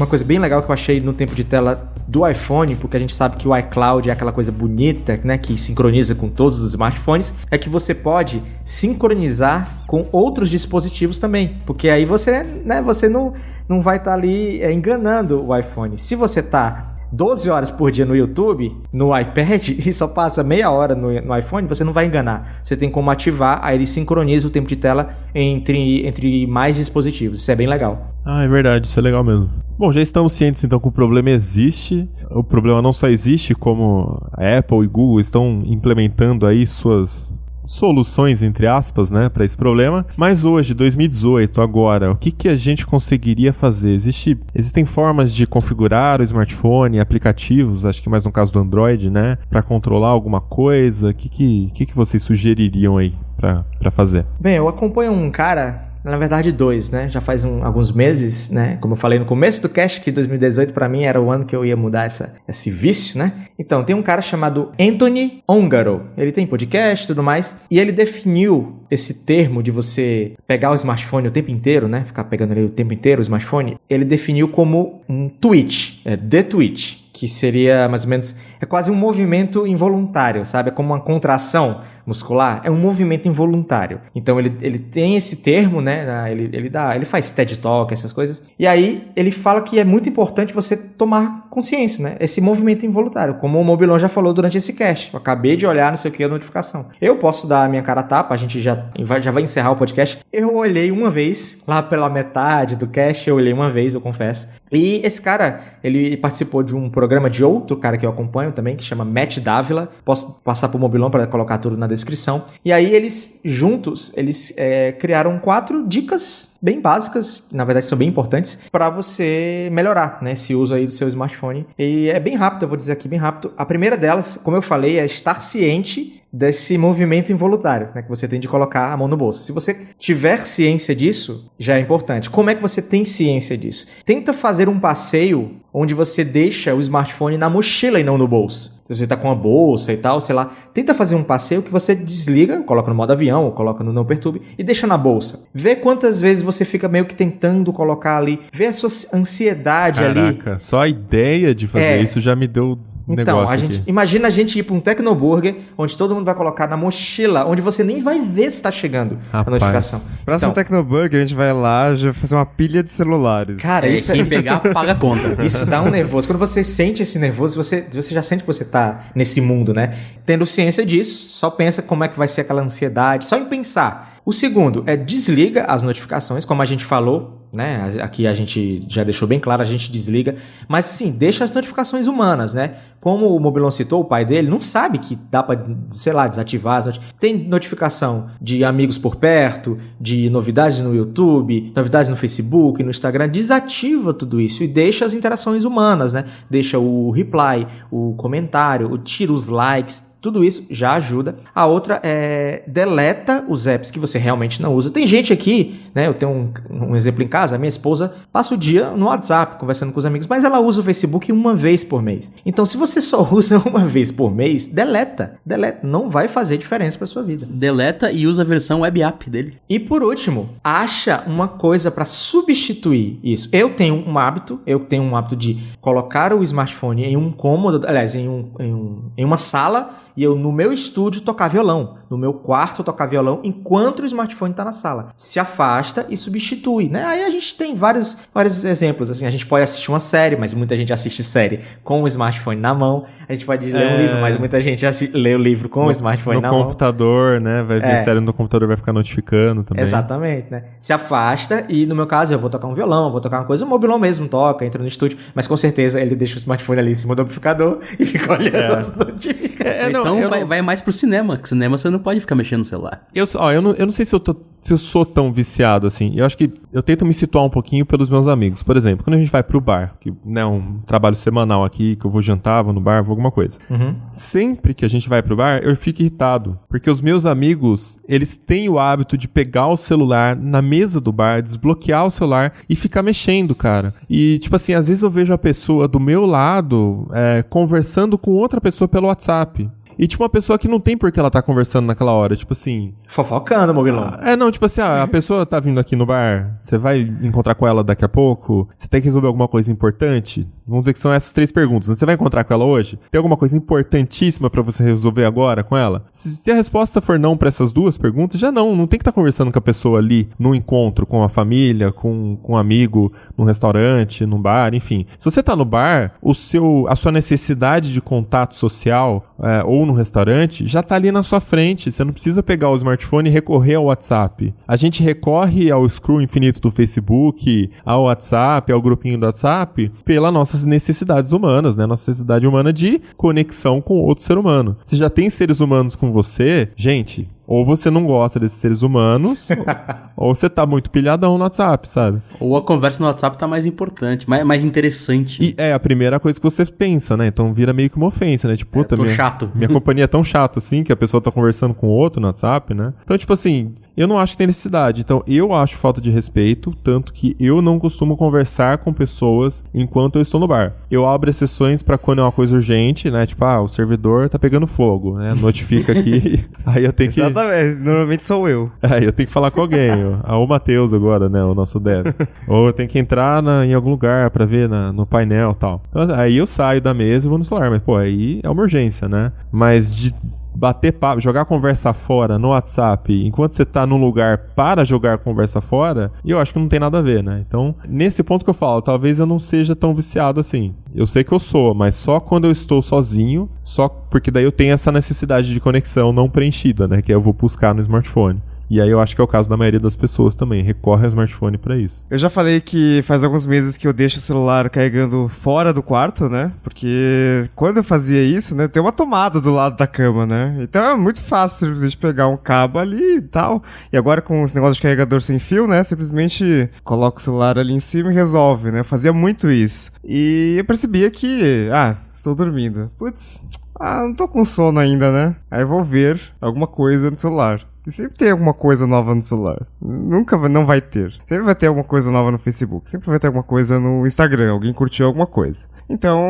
Uma coisa bem legal que eu achei no tempo de tela do iPhone, porque a gente sabe que o iCloud é aquela coisa bonita, né, que sincroniza com todos os smartphones, é que você pode sincronizar com outros dispositivos também, porque aí você, né, você não, não vai estar tá ali é, enganando o iPhone. Se você tá 12 horas por dia no YouTube, no iPad, e só passa meia hora no, no, iPhone, você não vai enganar. Você tem como ativar, aí ele sincroniza o tempo de tela entre, entre mais dispositivos. Isso é bem legal. Ah, é verdade, isso é legal mesmo. Bom, já estamos cientes então que o problema existe. O problema não só existe, como a Apple e Google estão implementando aí suas soluções, entre aspas, né, para esse problema. Mas hoje, 2018, agora, o que, que a gente conseguiria fazer? Existe, existem formas de configurar o smartphone, aplicativos, acho que mais no caso do Android, né, para controlar alguma coisa? O que, que, que, que vocês sugeririam aí para fazer? Bem, eu acompanho um cara na verdade dois, né? Já faz um, alguns meses, né? Como eu falei no começo do cast, que 2018 para mim era o ano que eu ia mudar essa, esse vício, né? Então, tem um cara chamado Anthony Ongaro. Ele tem podcast e tudo mais, e ele definiu esse termo de você pegar o smartphone o tempo inteiro, né? Ficar pegando ele o tempo inteiro o smartphone, ele definiu como um tweet, é the tweet, que seria mais ou menos é quase um movimento involuntário, sabe? É como uma contração muscular, é um movimento involuntário. Então ele, ele tem esse termo, né? Ele, ele dá, ele faz TED Talk, essas coisas. E aí ele fala que é muito importante você tomar consciência, né? Esse movimento involuntário, como o Mobilon já falou durante esse cast. Eu acabei de olhar, não sei o que, a notificação. Eu posso dar a minha cara a tapa, a gente já já vai encerrar o podcast. Eu olhei uma vez, lá pela metade do cast, eu olhei uma vez, eu confesso. E esse cara, ele participou de um programa de outro cara que eu acompanho também, que chama Matt Dávila. Posso passar pro Mobilon para colocar tudo na descrição. E aí eles, juntos, eles é, criaram quatro dicas bem básicas, na verdade são bem importantes, para você melhorar né, esse uso aí do seu smartphone. E é bem rápido, eu vou dizer aqui bem rápido. A primeira delas, como eu falei, é estar ciente desse movimento involuntário, né, que você tem de colocar a mão no bolso. Se você tiver ciência disso, já é importante. Como é que você tem ciência disso? Tenta fazer um passeio onde você deixa o smartphone na mochila e não no bolso. Se você está com a bolsa e tal, sei lá, tenta fazer um passeio que você desliga, coloca no modo avião ou coloca no não perturbe e deixa na bolsa. Vê quantas vezes você fica meio que tentando colocar ali, vê a sua ansiedade Caraca, ali. Caraca, só a ideia de fazer é, isso já me deu então, a gente, imagina a gente ir para um Tecnoburger, onde todo mundo vai colocar na mochila, onde você nem vai ver se está chegando Rapaz. a notificação. Próximo então, Tecnoburger, a gente vai lá já fazer uma pilha de celulares. Cara, é, isso quem é, pegar, paga a conta. Isso dá um nervoso. Quando você sente esse nervoso, você, você já sente que você está nesse mundo, né? Tendo ciência disso, só pensa como é que vai ser aquela ansiedade, só em pensar. O segundo é desliga as notificações, como a gente falou, né? Aqui a gente já deixou bem claro, a gente desliga, mas sim, deixa as notificações humanas, né? Como o Mobilon citou, o pai dele não sabe que dá para, sei lá, desativar. Tem notificação de amigos por perto, de novidades no YouTube, novidades no Facebook, no Instagram, desativa tudo isso e deixa as interações humanas, né? Deixa o reply, o comentário, o tira os likes, tudo isso já ajuda. A outra é deleta os apps que você realmente não usa. Tem gente aqui, né? Eu tenho um, um, exemplo em casa. A minha esposa passa o dia no WhatsApp conversando com os amigos, mas ela usa o Facebook uma vez por mês. Então, se você só usa uma vez por mês, deleta. Deleta. Não vai fazer diferença para sua vida. Deleta e usa a versão web app dele. E por último, acha uma coisa para substituir isso. Eu tenho um hábito, eu tenho um hábito de colocar o smartphone em um cômodo, aliás, em, um, em, um, em uma sala e eu no meu estúdio tocar violão, no meu quarto tocar violão enquanto o smartphone está na sala. Se afasta e substitui, né? Aí a gente tem vários, vários exemplos, assim, a gente pode assistir uma série, mas muita gente assiste série com o smartphone na mão. A gente pode ler é... um livro, mas muita gente lê o livro com no, o smartphone na mão. No computador, né? Vai ver é. série no computador, vai ficar notificando também. Exatamente, né? Se afasta e no meu caso eu vou tocar um violão, vou tocar uma coisa, o mobilão mesmo toca, entra no estúdio, mas com certeza ele deixa o smartphone ali em cima do amplificador e fica olhando é. as notificações. É, não, então vai, não... vai, mais pro cinema, que cinema você não pode ficar mexendo no celular. Eu, ó, eu, não, eu não sei se eu tô se eu sou tão viciado assim. Eu acho que eu tento me situar um pouquinho pelos meus amigos. Por exemplo, quando a gente vai pro bar, que né, um trabalho semanal aqui, que eu vou jantar, vou no bar, vou alguma coisa. Uhum. Sempre que a gente vai pro bar, eu fico irritado. Porque os meus amigos, eles têm o hábito de pegar o celular na mesa do bar, desbloquear o celular e ficar mexendo, cara. E, tipo assim, às vezes eu vejo a pessoa do meu lado é, conversando com outra pessoa pelo WhatsApp. E tipo, uma pessoa que não tem por que ela tá conversando naquela hora. Tipo assim. Fofocando, Mobilon. É, não, tipo assim, ah, a pessoa tá vindo aqui no bar, você vai encontrar com ela daqui a pouco, você tem que resolver alguma coisa importante. Vamos dizer que são essas três perguntas. Você vai encontrar com ela hoje? Tem alguma coisa importantíssima pra você resolver agora com ela? Se, se a resposta for não pra essas duas perguntas, já não. Não tem que estar conversando com a pessoa ali num encontro com a família, com, com um amigo, num restaurante, num bar, enfim. Se você tá no bar, o seu, a sua necessidade de contato social é, ou no restaurante já tá ali na sua frente. Você não precisa pegar o smartphone e recorrer ao WhatsApp. A gente recorre ao scroll infinito do Facebook, ao WhatsApp, ao grupinho do WhatsApp, pelas nossas necessidades humanas, né? Nossa necessidade humana de conexão com outro ser humano. Se já tem seres humanos com você, gente, ou você não gosta desses seres humanos, ou você tá muito pilhadão no WhatsApp, sabe? Ou a conversa no WhatsApp tá mais importante, mais, mais interessante. E é a primeira coisa que você pensa, né? Então vira meio que uma ofensa, né? Tipo, puta, tô minha, chato. minha companhia é tão chata assim que a pessoa tá conversando com outro no WhatsApp, né? Então, tipo assim, eu não acho que tem necessidade. Então, eu acho falta de respeito, tanto que eu não costumo conversar com pessoas enquanto eu estou no bar. Eu abro exceções pra quando é uma coisa urgente, né? Tipo, ah, o servidor tá pegando fogo, né? Notifica aqui. aí eu tenho que. Exatamente. Normalmente sou eu. Aí eu tenho que falar com alguém. Ah, o Matheus agora, né? O nosso dev. Ou eu tenho que entrar na- em algum lugar pra ver na- no painel e tal. Então, aí eu saio da mesa e vou no celular. Mas, pô, aí é uma urgência, né? Mas de bater papo, jogar conversa fora no WhatsApp enquanto você tá num lugar para jogar conversa fora, eu acho que não tem nada a ver, né? Então, nesse ponto que eu falo, talvez eu não seja tão viciado assim. Eu sei que eu sou, mas só quando eu estou sozinho, só porque daí eu tenho essa necessidade de conexão não preenchida, né? Que eu vou buscar no smartphone. E aí eu acho que é o caso da maioria das pessoas também, recorre ao smartphone pra isso. Eu já falei que faz alguns meses que eu deixo o celular carregando fora do quarto, né? Porque quando eu fazia isso, né, tem uma tomada do lado da cama, né? Então é muito fácil simplesmente pegar um cabo ali e tal. E agora com esse negócio de carregador sem fio, né, simplesmente coloca o celular ali em cima e resolve, né? Eu fazia muito isso. E eu percebia que, ah, estou dormindo. Putz, ah, não tô com sono ainda, né? Aí vou ver alguma coisa no celular. E sempre tem alguma coisa nova no celular. Nunca não vai ter. Sempre vai ter alguma coisa nova no Facebook. Sempre vai ter alguma coisa no Instagram. Alguém curtiu alguma coisa. Então,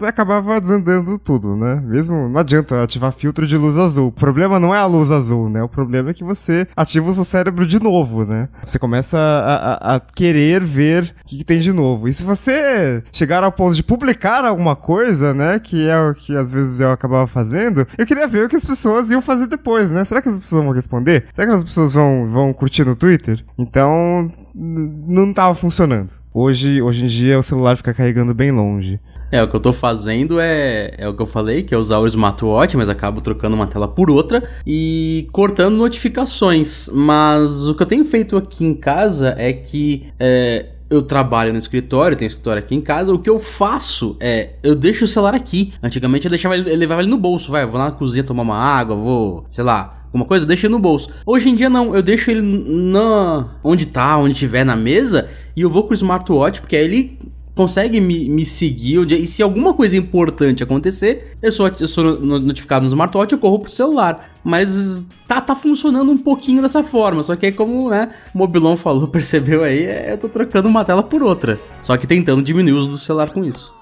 eu acabava desandando tudo, né? Mesmo não adianta ativar filtro de luz azul. O problema não é a luz azul, né? O problema é que você ativa o seu cérebro de novo, né? Você começa a, a- a querer ver o que, que tem de novo. E se você chegar ao ponto de publicar alguma coisa, né? Que é o que às vezes eu acabava fazendo, eu queria ver o que as pessoas iam fazer depois, né? Será que as pessoas vão responder? Será que as pessoas vão, vão curtir no Twitter? Então, não tava funcionando. Hoje, hoje em dia o celular fica carregando bem longe. É, o que eu tô fazendo é, é o que eu falei, que é usar o smartwatch, mas acabo trocando uma tela por outra e cortando notificações. Mas o que eu tenho feito aqui em casa é que é, eu trabalho no escritório, tenho escritório aqui em casa. O que eu faço é, eu deixo o celular aqui. Antigamente eu deixava eu levava ele no bolso, vai, vou lá na cozinha tomar uma água, vou, sei lá, alguma coisa, deixo ele no bolso. Hoje em dia não, eu deixo ele na onde tá, onde tiver na mesa e eu vou com o smartwatch, porque aí ele consegue me, me seguir. E se alguma coisa importante acontecer, eu sou, eu sou no- notificado no smartwatch, eu corro pro celular. Mas tá, tá funcionando um pouquinho dessa forma. Só que é como né, o Mobilon falou, percebeu aí, é, eu tô trocando uma tela por outra. Só que tentando diminuir o uso do celular com isso.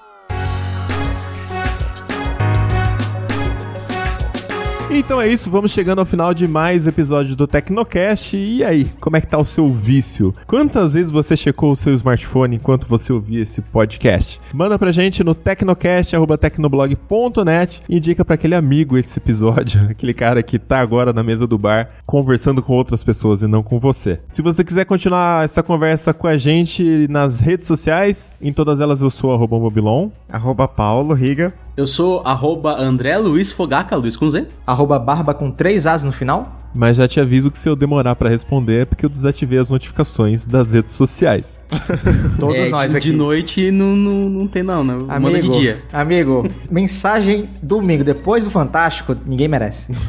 Então é isso, vamos chegando ao final de mais episódio do Tecnocast. E aí, como é que tá o seu vício? Quantas vezes você checou o seu smartphone enquanto você ouvia esse podcast? Manda pra gente no tecnocast@tecnoblog.net e indica pra aquele amigo esse episódio, aquele cara que tá agora na mesa do bar conversando com outras pessoas e não com você. Se você quiser continuar essa conversa com a gente nas redes sociais, em todas elas eu sou arroba mobilon. Arroba Paulo Riga. Eu sou arroba André Luiz Fogaca, Luiz com Z. Arroba barba com três As no final. Mas já te aviso que se eu demorar pra responder é porque eu desativei as notificações das redes sociais. Todos É, nós de, aqui. de noite não, não, não tem não, né? Manda Amigo, de dia. amigo, mensagem domingo depois do Fantástico, ninguém merece.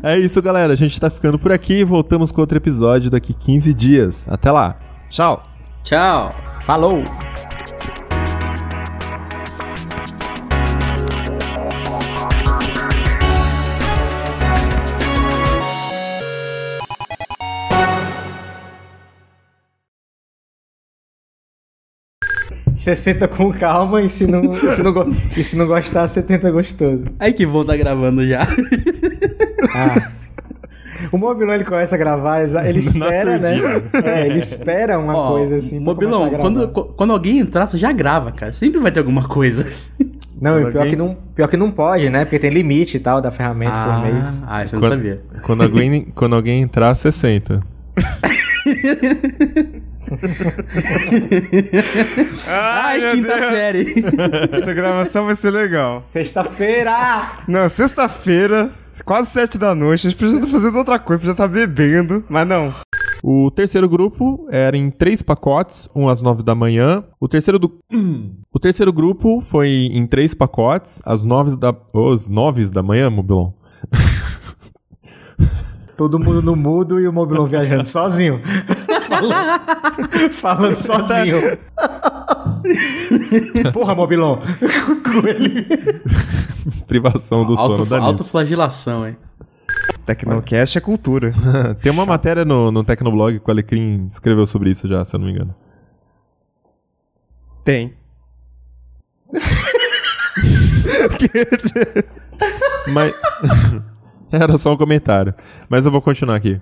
É isso, galera. A gente tá ficando por aqui. Voltamos com outro episódio daqui 15 dias. Até lá. Tchau. Tchau. Falou! Você senta com calma e se não, se não, e se não gostar, você tenta gostoso. Ai, que bom tá gravando já. Ah. O Mobilon ele começa a gravar, ele espera, né? É, ele espera uma Ó, coisa assim. pra Mobilão, começar a quando, quando alguém entrar, você já grava, cara. Sempre vai ter alguma coisa. Não, e pior alguém- que não, pior que não pode, né? Porque tem limite e tal da ferramenta ah, por mês. ah, isso eu não Quando, sabia. quando, alguém, quando alguém entrar, você senta. Ai, quinta série. Essa gravação vai ser legal. Sexta-feira! Não, sexta-feira, quase sete da noite, a gente podia estar fazendo outra coisa, podia estar bebendo, mas não. O terceiro grupo era em três pacotes, um às nove da manhã. O terceiro, do... o terceiro grupo foi em três pacotes, às nove da, os nove da manhã, Mobilon. Todo mundo no mudo e o Mobilon viajando sozinho. falando, falando sozinho. Porra, Mobilon. Com ele. Privação do sono Auto, da Nils. autoflagelação, hein? Tecnocast é cultura. Tem uma matéria no, no Tecnoblog que o Alecrim escreveu sobre isso já, se eu não me engano. Tem. Mas. Era só um comentário. Mas eu vou continuar aqui.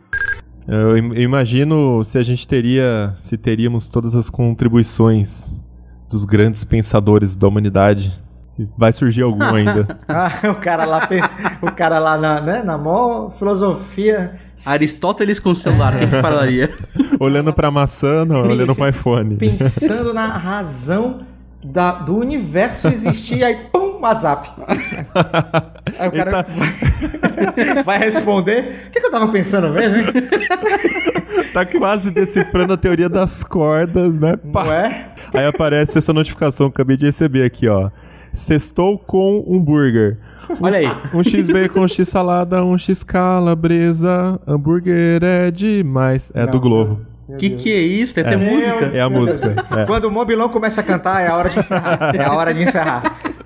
Eu, eu imagino se a gente teria. Se teríamos todas as contribuições dos grandes pensadores da humanidade. Se vai surgir algum ainda. Ah, o cara lá pensa, o cara lá na, né, na maior filosofia. Aristóteles com celular, o que que falaria? olhando pra maçã, não, olhando pro iPhone. Pensando na razão da- do universo existir, aí pum, WhatsApp. Aí o cara vai, vai responder. O que, que eu tava pensando mesmo, hein? Tá quase decifrando a teoria das cordas, né? Pá. Não é? Aí aparece essa notificação que eu acabei de receber aqui, ó. Sextou com um burger. Olha aí. Um X bacon, um X salada, um X calabresa. Hambúrguer é demais. É do Globo. O que, que é isso? Tem até música. É a música. É. Quando o Mobilão começa a cantar, é a hora de encerrar. É a hora de encerrar.